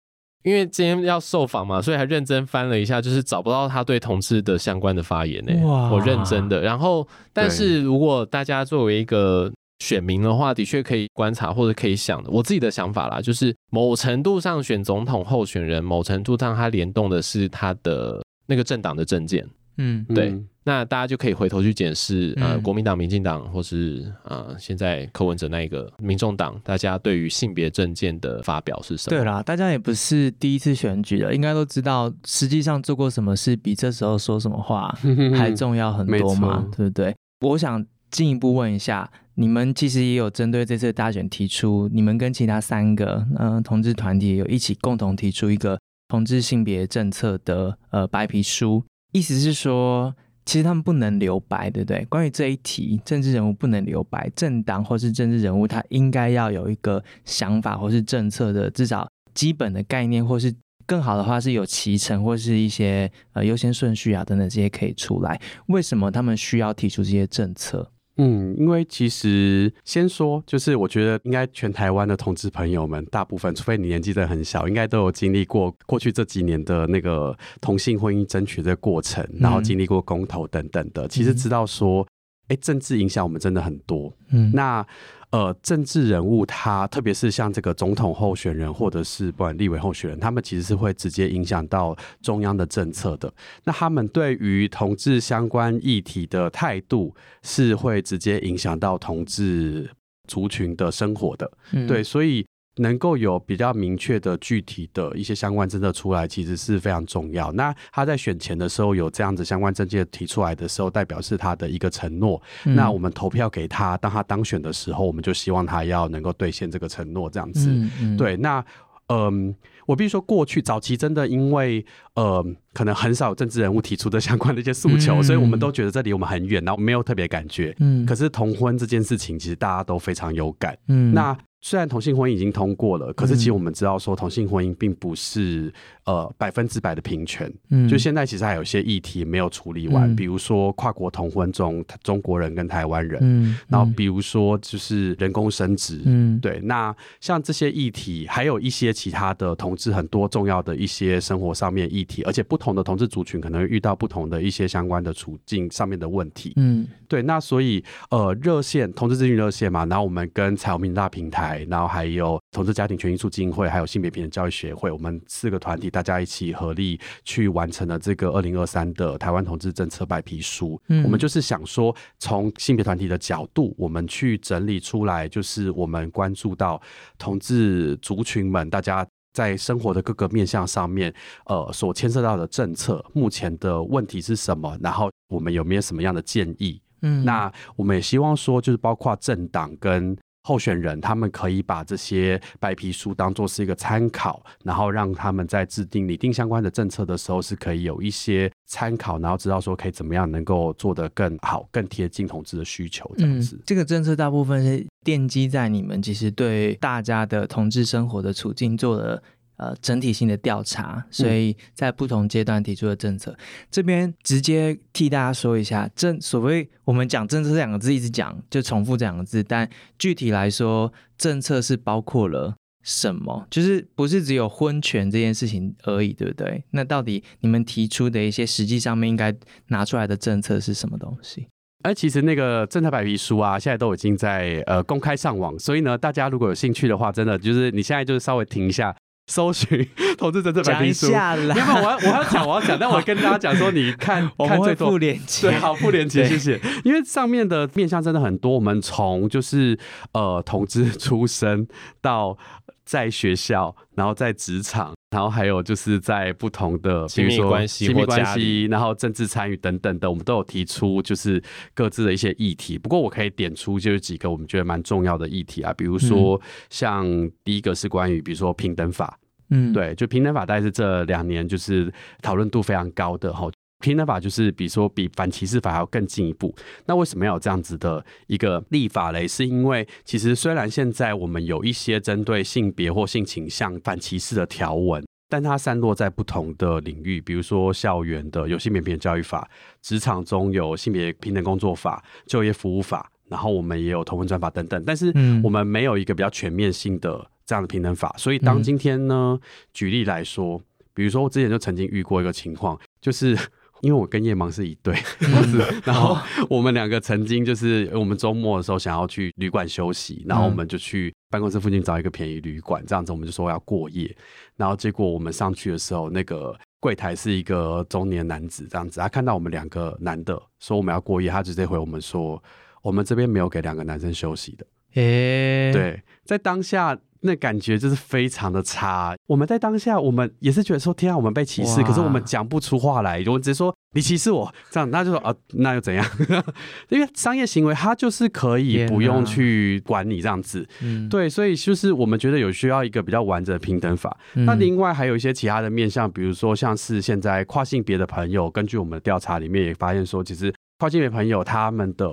B: 因为今天要受访嘛，所以还认真翻了一下，就是找不到他对同志的相关的发言呢。哇，我认真的。然后，但是如果大家作为一个选民的话，的确可以观察或者可以想的，我自己的想法啦，就是某程度上选总统候选人，某程度上他联动的是他的那个政党的政见。嗯，对。那大家就可以回头去检视，呃，国民党、民进党，或是呃，现在柯文哲那一个民众党，大家对于性别政见的发表是什么？
A: 对啦，大家也不是第一次选举了，应该都知道，实际上做过什么事比这时候说什么话 还重要很多嘛，对不对？我想进一步问一下，你们其实也有针对这次大选提出，你们跟其他三个嗯、呃、同志团体有一起共同提出一个同志性别政策的呃白皮书，意思是说。其实他们不能留白，对不对？关于这一题，政治人物不能留白，政党或是政治人物，他应该要有一个想法或是政策的至少基本的概念，或是更好的话是有提成或是一些呃优先顺序啊等等这些可以出来。为什么他们需要提出这些政策？
C: 嗯，因为其实先说，就是我觉得应该全台湾的同志朋友们，大部分除非你年纪真的很小，应该都有经历过过去这几年的那个同性婚姻争取的过程，然后经历过公投等等的，其实知道说，哎、嗯，政治影响我们真的很多。嗯，那。呃，政治人物他，特别是像这个总统候选人，或者是不管立委候选人，他们其实是会直接影响到中央的政策的。那他们对于同志相关议题的态度，是会直接影响到同志族群的生活的。嗯、对，所以。能够有比较明确的具体的一些相关政策出来，其实是非常重要。那他在选前的时候有这样子相关政策提出来的时候，代表是他的一个承诺。嗯、那我们投票给他，当他当选的时候，我们就希望他要能够兑现这个承诺，这样子。嗯嗯、对，那嗯、呃，我必须说，过去早期真的因为呃，可能很少有政治人物提出的相关的一些诉求，嗯、所以我们都觉得这离我们很远，然后没有特别感觉。嗯，可是同婚这件事情，其实大家都非常有感。嗯，那。虽然同性婚姻已经通过了，可是其实我们知道说同性婚姻并不是呃百分之百的平权。
A: 嗯，
C: 就现在其实还有一些议题没有处理完，
A: 嗯、
C: 比如说跨国同婚中中国人跟台湾人，
A: 嗯，
C: 然后比如说就是人工生殖，
A: 嗯，
C: 对。那像这些议题，还有一些其他的同志很多重要的一些生活上面议题，而且不同的同志族群可能会遇到不同的一些相关的处境上面的问题，
A: 嗯，
C: 对。那所以呃，热线同志咨询热线嘛，然后我们跟彩虹民大平台，然后还有同志家庭权益促进会，还有性别平等教育协会，我们四个团体大家一起合力去完成了这个二零二三的台湾同志政策白皮书。嗯，我们就是想说，从性别团体的角度，我们去整理出来，就是我们关注到同志族群们大家在生活的各个面向上面，呃，所牵涉到的政策，目前的问题是什么？然后我们有没有什么样的建议？嗯，那我们也希望说，就是包括政党跟候选人，他们可以把这些白皮书当做是一个参考，然后让他们在制定拟定相关的政策的时候，是可以有一些参考，然后知道说可以怎么样能够做得更好、更贴近同志的需求这样子。
A: 嗯，这个政策大部分是奠基在你们其实对大家的同志生活的处境做了。呃，整体性的调查，所以在不同阶段提出的政策，嗯、这边直接替大家说一下，政所谓我们讲政策这两个字一直讲，就重复这两个字，但具体来说，政策是包括了什么？就是不是只有婚权这件事情而已，对不对？那到底你们提出的一些实际上面应该拿出来的政策是什么东西？
C: 哎，其实那个政策白皮书啊，现在都已经在呃公开上网，所以呢，大家如果有兴趣的话，真的就是你现在就是稍微停一下。搜寻投资政策白皮书，没有，我要我要讲，我要讲，但我跟大家讲说，你看 我们会
A: 不连结，
C: 对，好不连结，谢谢。因为上面的面向真的很多，我们从就是呃同志出生到在学校，然后在职场，然后还有就是在不同的比如说
B: 亲密关系、亲密关系，
C: 然后政治参与等等的，我们都有提出就是各自的一些议题。不过我可以点出就是几个我们觉得蛮重要的议题啊，比如说像第一个是关于比如说平等法。嗯，对，就平等法大概是这两年就是讨论度非常高的哈。平等法就是比如说比反歧视法还要更进一步。那为什么要有这样子的一个立法嘞？是因为其实虽然现在我们有一些针对性别或性倾向反歧视的条文，但它散落在不同的领域，比如说校园的有性别平等教育法，职场中有性别平等工作法、就业服务法，然后我们也有同婚专法等等。但是我们没有一个比较全面性的。这样的平等法，所以当今天呢，嗯、举例来说，比如说我之前就曾经遇过一个情况，就是 因为我跟夜盲是一对，嗯、然后我们两个曾经就是我们周末的时候想要去旅馆休息，然后我们就去办公室附近找一个便宜旅馆，这样子我们就说要过夜，然后结果我们上去的时候，那个柜台是一个中年男子，这样子，他看到我们两个男的说我们要过夜，他直接回我们说，我们这边没有给两个男生休息的，诶、欸，对，在当下。那感觉就是非常的差。我们在当下，我们也是觉得说，天啊，我们被歧视，可是我们讲不出话来，我们只是说你歧视我，这样，那就说啊，那又怎样？因为商业行为，它就是可以不用去管你这样子。对，所以就是我们觉得有需要一个比较完整的平等法。那另外还有一些其他的面向，比如说像是现在跨性别的朋友，根据我们的调查里面也发现说，其实。跨性别朋友他们的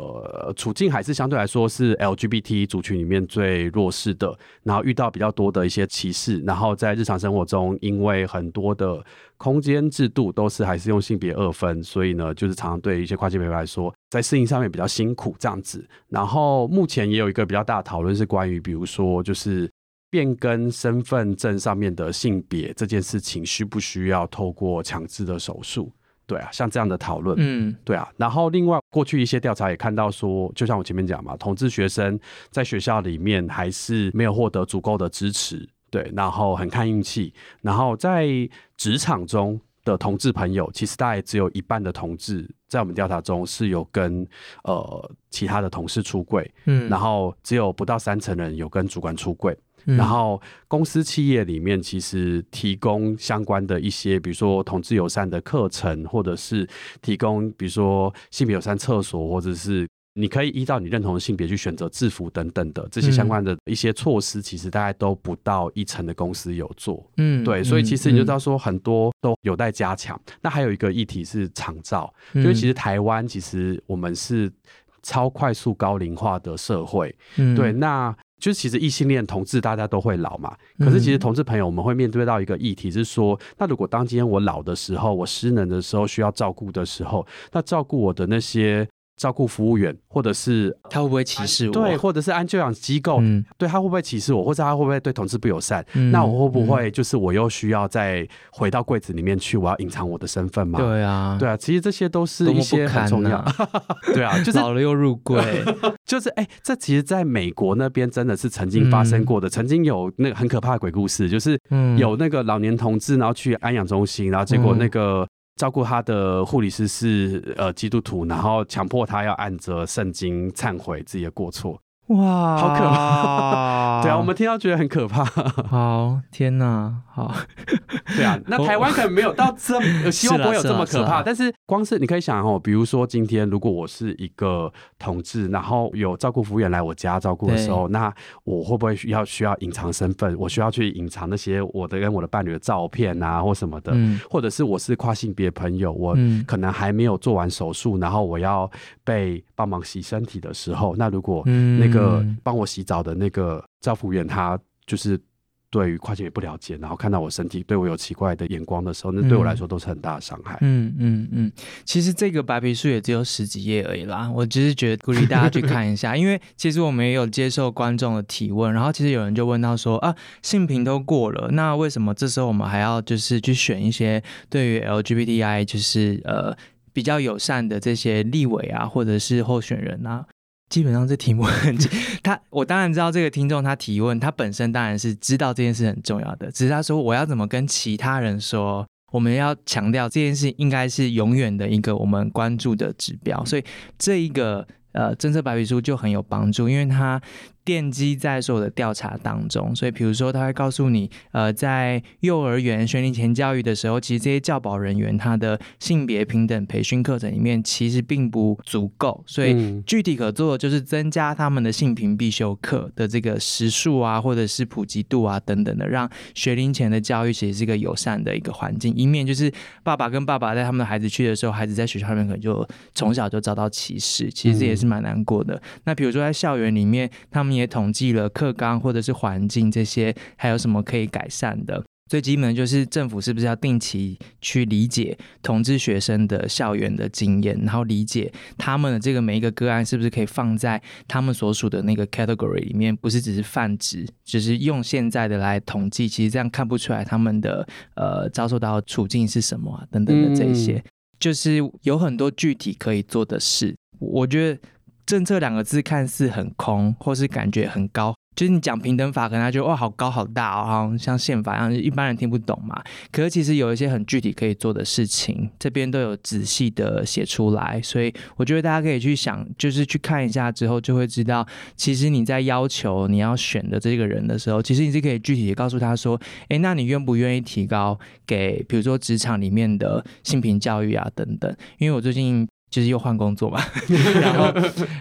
C: 处境还是相对来说是 LGBT 族群里面最弱势的，然后遇到比较多的一些歧视，然后在日常生活中，因为很多的空间制度都是还是用性别二分，所以呢，就是常常对一些跨性别来说，在适应上面比较辛苦这样子。然后目前也有一个比较大的讨论是关于，比如说就是变更身份证上面的性别这件事情，需不需要透过强制的手术？对啊，像这样的讨论，嗯，对啊。然后另外，过去一些调查也看到说，就像我前面讲嘛，同志学生在学校里面还是没有获得足够的支持，对，然后很看运气。然后在职场中的同志朋友，其实大概只有一半的同志在我们调查中是有跟呃其他的同事出柜，嗯，然后只有不到三成人有跟主管出柜。然后公司企业里面其实提供相关的一些，比如说同志友善的课程，或者是提供比如说性别友善厕所，或者是你可以依照你认同的性别去选择制服等等的这些相关的一些措施，其实大概都不到一成的公司有做。嗯，对，所以其实你就知道说很多都有待加强。那还有一个议题是长照，因为其实台湾其实我们是超快速高龄化的社会。嗯，对，那。就是其实异性恋同志大家都会老嘛，可是其实同志朋友我们会面对到一个议题是说，那如果当今天我老的时候，我失能的时候需要照顾的时候，那照顾我的那些。照顾服务员，或者是
A: 他会不会歧视我？
C: 对，或者是安就养机构，嗯、对他会不会歧视我，或者他会不会对同志不友善？嗯、那我会不会就是我又需要再回到柜子里面去？我要隐藏我的身份吗？
A: 对啊，
C: 对啊，其实这些都是一些很重要。对啊，就是
A: 老了又入柜，
C: 就是哎、欸，这其实在美国那边真的是曾经发生过的，嗯、曾经有那个很可怕的鬼故事，就是有那个老年同志，然后去安养中心，然后结果那个。照顾他的护理师是呃基督徒，然后强迫他要按着圣经忏悔自己的过错。哇，好可怕！对啊，我们听到觉得很可怕。
A: 好，天哪，好。
C: 对啊，那台湾可能没有到这么，希望不会有 这么可怕。但是光是你可以想哦，比如说今天如果我是一个同志，然后有照顾服务员来我家照顾的时候，那我会不会需要需要隐藏身份？我需要去隐藏那些我的跟我的伴侣的照片啊，或什么的？或者是我是跨性别朋友，我可能还没有做完手术，然后我要被帮忙洗身体的时候，那如果那个。个帮我洗澡的那个照服员，他就是对于跨性别不了解，然后看到我身体对我有奇怪的眼光的时候，那对我来说都是很大的伤害。
A: 嗯嗯嗯，其实这个白皮书也只有十几页而已啦，我只是觉得鼓励大家去看一下，因为其实我们也有接受观众的提问，然后其实有人就问到说啊，性平都过了，那为什么这时候我们还要就是去选一些对于 LGBTI 就是呃比较友善的这些立委啊，或者是候选人啊？基本上这题目很，他我当然知道这个听众他提问，他本身当然是知道这件事很重要的，只是他说我要怎么跟其他人说，我们要强调这件事应该是永远的一个我们关注的指标，所以这一个呃政策白皮书就很有帮助，因为它。奠基在所有的调查当中，所以比如说他会告诉你，呃，在幼儿园学龄前教育的时候，其实这些教保人员他的性别平等培训课程里面其实并不足够，所以具体可做的就是增加他们的性平必修课的这个时数啊，或者是普及度啊等等的，让学龄前的教育其实是一个友善的一个环境，以免就是爸爸跟爸爸带他们的孩子去的时候，孩子在学校里面可能就从小就遭到歧视，其实这也是蛮难过的。那比如说在校园里面，他们也统计了课纲或者是环境这些，还有什么可以改善的？最基本的就是政府是不是要定期去理解同志学生的校园的经验，然后理解他们的这个每一个个案是不是可以放在他们所属的那个 category 里面，不是只是泛指，只是用现在的来统计，其实这样看不出来他们的呃遭受到处境是什么啊等等的这些，嗯、就是有很多具体可以做的事，我觉得。政策两个字看似很空，或是感觉很高，就是你讲平等法，可能他觉得哇好高好大哦，好像像宪法一样，一般人听不懂嘛。可是其实有一些很具体可以做的事情，这边都有仔细的写出来，所以我觉得大家可以去想，就是去看一下之后，就会知道，其实你在要求你要选的这个人的时候，其实你是可以具体的告诉他说，哎，那你愿不愿意提高给，比如说职场里面的性平教育啊等等？因为我最近。就是又换工作嘛，然后，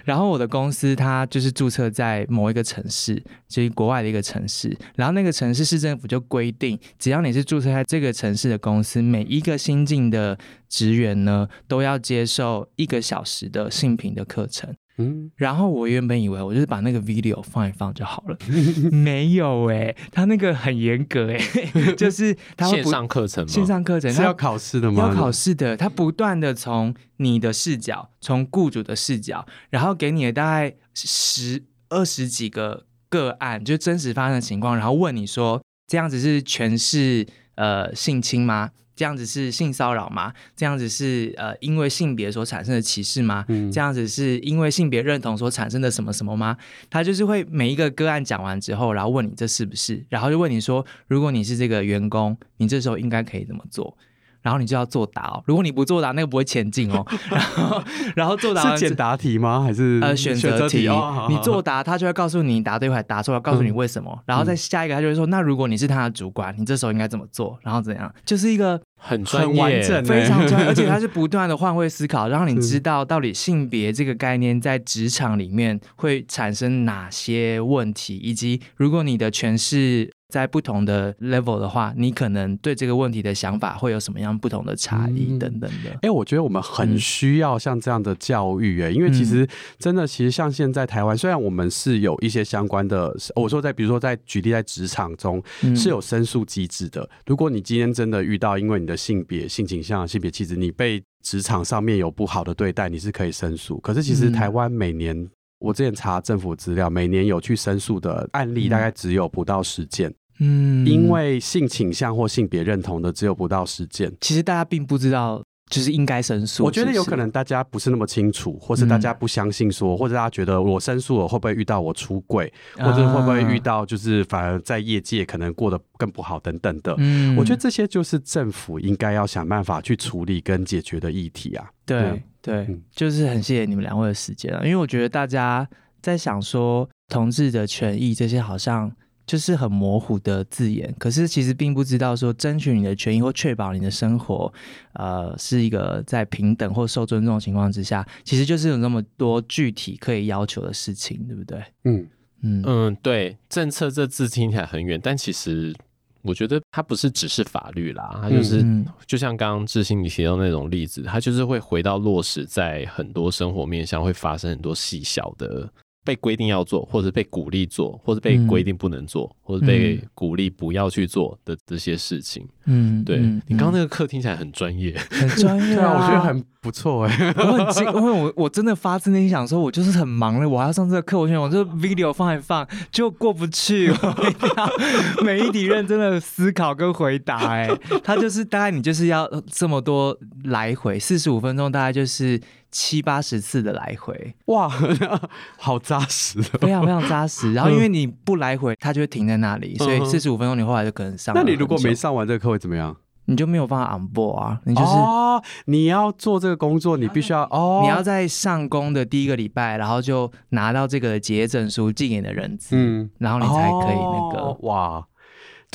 A: 然后我的公司它就是注册在某一个城市，就是国外的一个城市，然后那个城市市政府就规定，只要你是注册在这个城市的公司，每一个新进的职员呢，都要接受一个小时的性平的课程。嗯，然后我原本以为我就是把那个 video 放一放就好了，没有哎、欸，他那个很严格哎、欸，就是他
B: 线上课程吗？
A: 线上课程
C: 是要考试的吗？
A: 要考试的，他不断的从你的视角，从雇主的视角，然后给你的大概十二十几个个案，就真实发生的情况，然后问你说，这样子是全是呃性侵吗？这样子是性骚扰吗？这样子是呃因为性别所产生的歧视吗？嗯、这样子是因为性别认同所产生的什么什么吗？他就是会每一个个案讲完之后，然后问你这是不是，然后就问你说，如果你是这个员工，你这时候应该可以怎么做？然后你就要作答哦，如果你不作答，那个不会前进哦。然后，然后作答
C: 是简答题吗？还是
A: 呃选择题？你作答，他就会告诉你答对还答错，要告诉你为什么。嗯、然后再下一个，他就会说，那如果你是他的主管，你这时候应该怎么做？然后怎样？就是一个
B: 很专业、
C: 很完整、
A: 非常专业，而且他是不断的换位思考，让你知道到底性别这个概念在职场里面会产生哪些问题，以及如果你的诠释在不同的 level 的话，你可能对这个问题的想法会有什么样不同的差异等等的。哎、
C: 嗯欸，我觉得我们很需要像这样的教育、欸，哎、嗯，因为其实真的，其实像现在台湾，虽然我们是有一些相关的，我说在比如说在举例在职场中是有申诉机制的。如果你今天真的遇到因为你的性别、性倾向、性别气质，你被职场上面有不好的对待，你是可以申诉。可是其实台湾每年，我之前查政府资料，每年有去申诉的案例大概只有不到十件。嗯，因为性倾向或性别认同的只有不到十件。
A: 其实大家并不知道，就是应该申诉。
C: 我觉得有可能大家不是那么清楚，或是大家不相信说，或者大家觉得我申诉了会不会遇到我出柜，或者会不会遇到就是反而在业界可能过得更不好等等的。嗯，我觉得这些就是政府应该要想办法去处理跟解决的议题啊。
A: 对对，就是很谢谢你们两位的时间啊，因为我觉得大家在想说同志的权益这些好像。就是很模糊的字眼，可是其实并不知道说争取你的权益或确保你的生活，呃，是一个在平等或受尊重的情况之下，其实就是有那么多具体可以要求的事情，对不对？
C: 嗯
B: 嗯嗯，对，政策这字听起来很远，但其实我觉得它不是只是法律啦，它就是、嗯、就像刚刚致昕你提到那种例子，它就是会回到落实在很多生活面向会发生很多细小的。被规定要做，或者被鼓励做，或者被规定不能做，嗯、或者被鼓励不要去做的这些事情。嗯，对嗯你刚刚那个课听起来很专业，
A: 很专业啊，
C: 我觉得很不错哎、欸。
A: 我很惊，因为我我真的发自内心想说，我就是很忙了，我还要上这个课，我想我这 video 放一放就过不去，我一定要每一题认真的思考跟回答、欸。哎，他就是大概你就是要这么多来回，四十五分钟，大概就是。七八十次的来回，
C: 哇，好扎实，
A: 非常非常扎实。然后因为你不来回，它就会停在那里，所以四十五分钟你后来就可能上。
C: 那你如果没上完这个课会怎么样？
A: 你就没有办法 on board 啊，你就是、
C: 哦、你要做这个工作，你必须要哦，
A: 你要在上工的第一个礼拜，然后就拿到这个结业证书寄给你的人资，嗯，然后你才可以那个、
C: 哦、哇。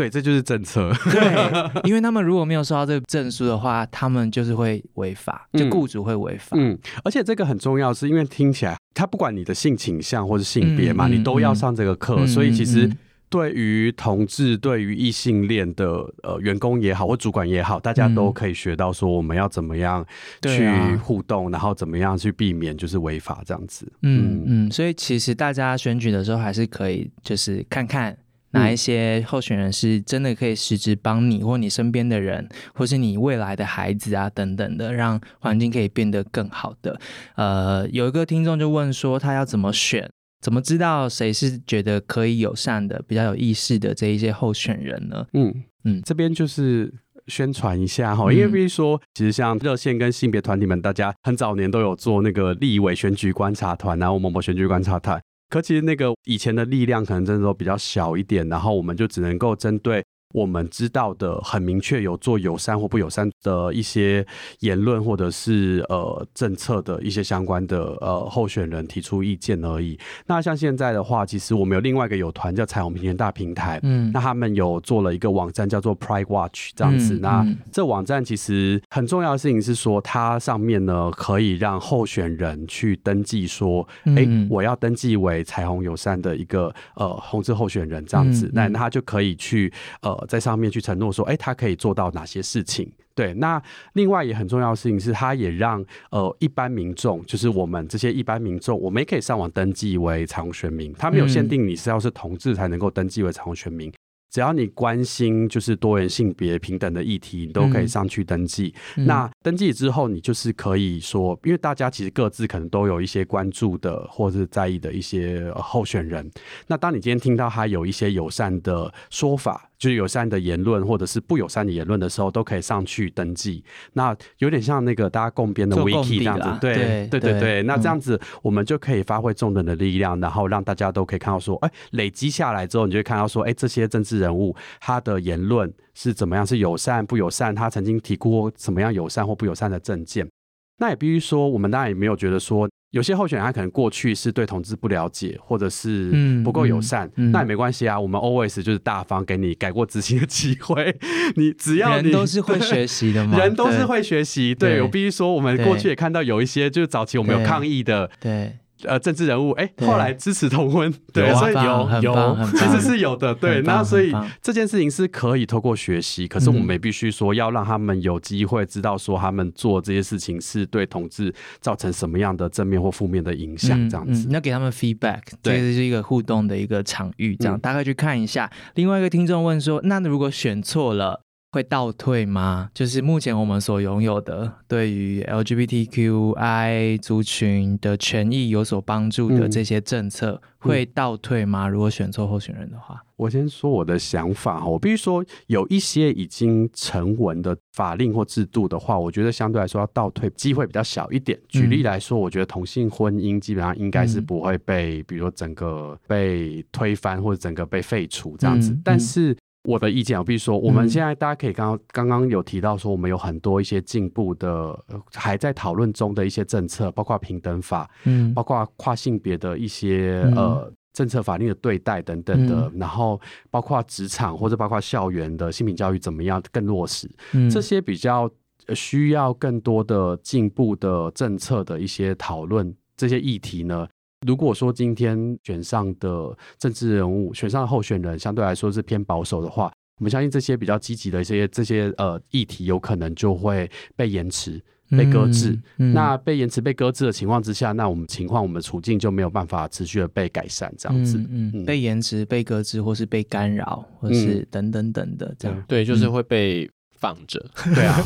C: 对，这就是政策。
A: 对，因为他们如果没有收到这个证书的话，他们就是会违法，就雇主会违法。
C: 嗯，而且这个很重要，是因为听起来，他不管你的性倾向或者性别嘛，嗯、你都要上这个课，嗯、所以其实对于同志、对于异性恋的呃员工也好，或主管也好，大家都可以学到说我们要怎么样去互动，啊、然后怎么样去避免就是违法这样子。
A: 嗯嗯，所以其实大家选举的时候还是可以就是看看。哪一些候选人是真的可以实质帮你，或你身边的人，或是你未来的孩子啊等等的，让环境可以变得更好的？呃，有一个听众就问说，他要怎么选？怎么知道谁是觉得可以友善的、比较有意识的这一些候选人呢？
C: 嗯嗯，这边就是宣传一下哈，因为比如说，其实像热线跟性别团体们，大家很早年都有做那个立委选举观察团啊，或某某选举观察团。可其实那个以前的力量可能真的都比较小一点，然后我们就只能够针对。我们知道的很明确，有做友善或不友善的一些言论，或者是呃政策的一些相关的呃候选人提出意见而已。那像现在的话，其实我们有另外一个友团叫彩虹平权大平台，嗯，那他们有做了一个网站叫做 Pride Watch 这样子。嗯、那这网站其实很重要的事情是说，它上面呢可以让候选人去登记说，哎、我要登记为彩虹友善的一个呃同志候选人这样子，嗯、那他就可以去呃。在上面去承诺说，哎、欸，他可以做到哪些事情？对，那另外也很重要的事情是，他也让呃一般民众，就是我们这些一般民众，我们也可以上网登记为彩虹选民。他没有限定你是要是同志才能够登记为彩虹选民。只要你关心就是多元性别平等的议题，你都可以上去登记。嗯、那登记之后，你就是可以说，因为大家其实各自可能都有一些关注的或者是在意的一些候选人。那当你今天听到他有一些友善的说法，就是友善的言论或者是不友善的言论的时候，都可以上去登记。那有点像那个大家共编的 wiki 这样子，对对对对，对。那这样子我们就可以发挥众人的力量，然后让大家都可以看到说，哎，累积下来之后，你就会看到说，哎，这些政治。人物他的言论是怎么样？是友善不友善？他曾经提过什么样友善或不友善的政见？那也必须说，我们当然也没有觉得说，有些候选人他可能过去是对同志不了解，或者是不够友善，嗯嗯嗯、那也没关系啊。我们 always 就是大方给你改过自新的机会。你只要你
A: 人都是会学习的嘛，
C: 人都是会学习。对，对我必须说，我们过去也看到有一些，就是早期我们有抗议的，对。对呃政治人物，哎、欸，后来支持同婚，
A: 对，
C: 所以
A: 有有，
C: 其实是有的，对。那所以这件事情是可以透过学习，可是我们也必须说要让他们有机会知道说他们做这些事情是对同志造成什么样的正面或负面的影响，这样子。
A: 要给他们 feedback，对，这是一个互动的一个场域，这样、嗯、大概去看一下。另外一个听众问说，那如果选错了？会倒退吗？就是目前我们所拥有的对于 LGBTQI 族群的权益有所帮助的这些政策，会倒退吗？如果选错候选人的话，
C: 我先说我的想法哈。我必须说，有一些已经成文的法令或制度的话，我觉得相对来说要倒退机会比较小一点。举例来说，我觉得同性婚姻基本上应该是不会被，比如说整个被推翻或者整个被废除这样子，但是。我的意见啊，比如说，我们现在大家可以刚刚刚刚有提到说，我们有很多一些进步的，还在讨论中的一些政策，包括平等法，嗯，包括跨性别的一些呃政策法令的对待等等的，然后包括职场或者包括校园的性平教育怎么样更落实，这些比较需要更多的进步的政策的一些讨论，这些议题呢。如果说今天选上的政治人物、选上的候选人相对来说是偏保守的话，我们相信这些比较积极的一些这些呃议题，有可能就会被延迟、被搁置。嗯嗯、那被延迟、被搁置的情况之下，那我们情况、我们处境就没有办法持续的被改善，这样子。嗯，
A: 嗯嗯被延迟、被搁置，或是被干扰，或是等等等的这样。
B: 嗯、对，就是会被。放着，
C: 对啊，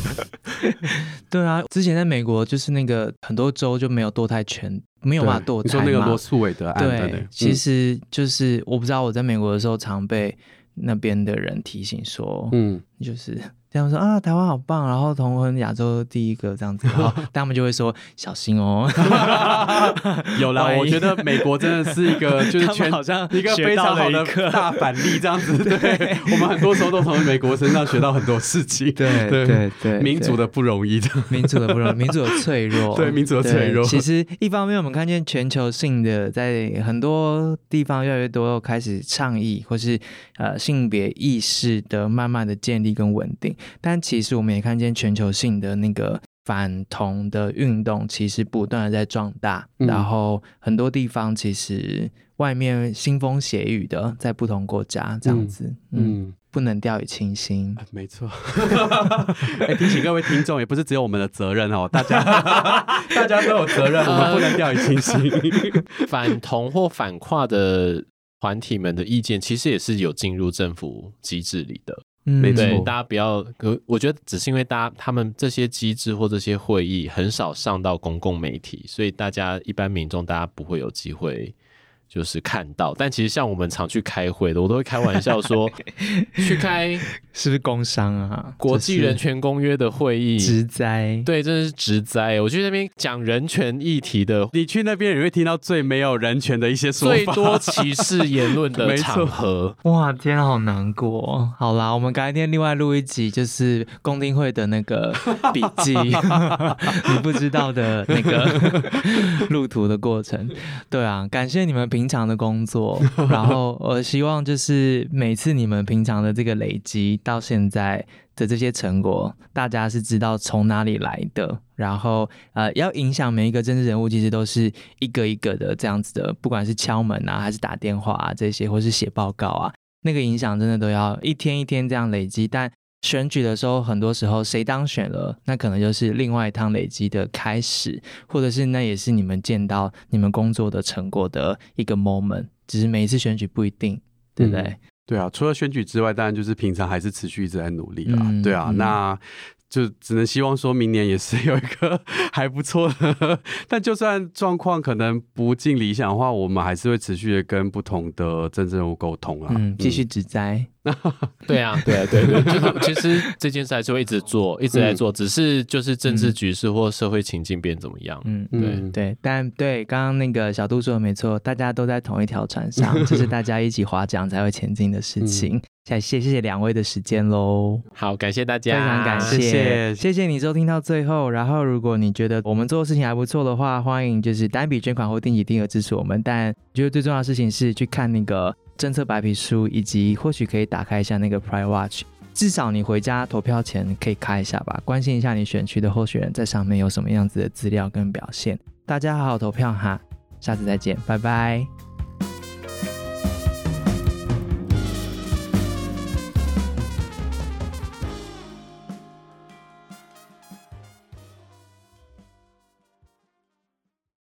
A: 对啊。之前在美国，就是那个很多州就没有堕胎权，没有办法堕胎嘛。
C: 你说那个罗素韦德案，对，对，对，
A: 其实就是我不知道，我在美国的时候常被那边的人提醒说，嗯，就是。这样说啊，台湾好棒，然后同婚亚洲第一个这样子，然后 他们就会说小心哦。
C: 有啦，我觉得美国真的是一个就是全好像一个非常好的大反例这样子。对，我们很多时候都从美国身上学到很多事情。
A: 对对对，
C: 民主的不容易的，
A: 民主的不容易，民主的脆弱。
C: 对，民主的脆弱。
A: 其实一方面我们看见全球性的在很多地方越来越多开始倡议，或是呃性别意识的慢慢的建立跟稳定。但其实我们也看见全球性的那个反同的运动，其实不断的在壮大。嗯、然后很多地方其实外面腥风血雨的，在不同国家这样子，嗯，嗯不能掉以轻心。
C: 没错。哎，提醒各位听众，也不是只有我们的责任哦，大家 大家都有责任，我们不能掉以轻心。
B: 反同或反跨的团体们的意见，其实也是有进入政府机制里的。
C: 嗯，没错，
B: 大家不要，我觉得只是因为大家他们这些机制或这些会议很少上到公共媒体，所以大家一般民众大家不会有机会。就是看到，但其实像我们常去开会的，我都会开玩笑说，去开
A: 是不是工商啊？
B: 国际人权公约的会议，
A: 职灾，
B: 对，真的是职灾。我去那边讲人权议题的，
C: 你去那边也会听到最没有人权的一些说法，
B: 最多歧视言论的 场合。
A: 哇，天，好难过。好啦，我们改天另外录一集，就是公听会的那个笔记，你不知道的那个路途的过程。对啊，感谢你们平。平常的工作，然后我希望就是每次你们平常的这个累积到现在的这些成果，大家是知道从哪里来的。然后呃，要影响每一个政治人物，其实都是一个一个的这样子的，不管是敲门啊，还是打电话啊这些，或是写报告啊，那个影响真的都要一天一天这样累积。但选举的时候，很多时候谁当选了，那可能就是另外一趟累积的开始，或者是那也是你们见到你们工作的成果的一个 moment。只是每一次选举不一定，对不对？嗯、
C: 对啊，除了选举之外，当然就是平常还是持续一直在努力啦。嗯、对啊，嗯、那。就只能希望说明年也是有一个 还不错的，但就算状况可能不尽理想的话，我们还是会持续的跟不同的政治人物沟通啊，
A: 嗯，继续指摘。
B: 对啊，对啊，对对，就是其实这件事还是会一直做，一直在做，只是就是政治局势或社会情境变怎么样，嗯，对。
A: 对，但对刚刚那个小杜说的没错，大家都在同一条船上，这是大家一起划桨才会前进的事情。谢谢谢谢两位的时间喽，
B: 好，感谢大家，
A: 非常感谢，谢谢，谢谢你收听到最后。然后，如果你觉得我们做的事情还不错的话，欢迎就是单笔捐款或定期定额支持我们。但我觉得最重要的事情是去看那个政策白皮书，以及或许可以打开一下那个 Pride Watch，至少你回家投票前可以开一下吧，关心一下你选区的候选人在上面有什么样子的资料跟表现。大家好好投票哈。下次再见，拜拜。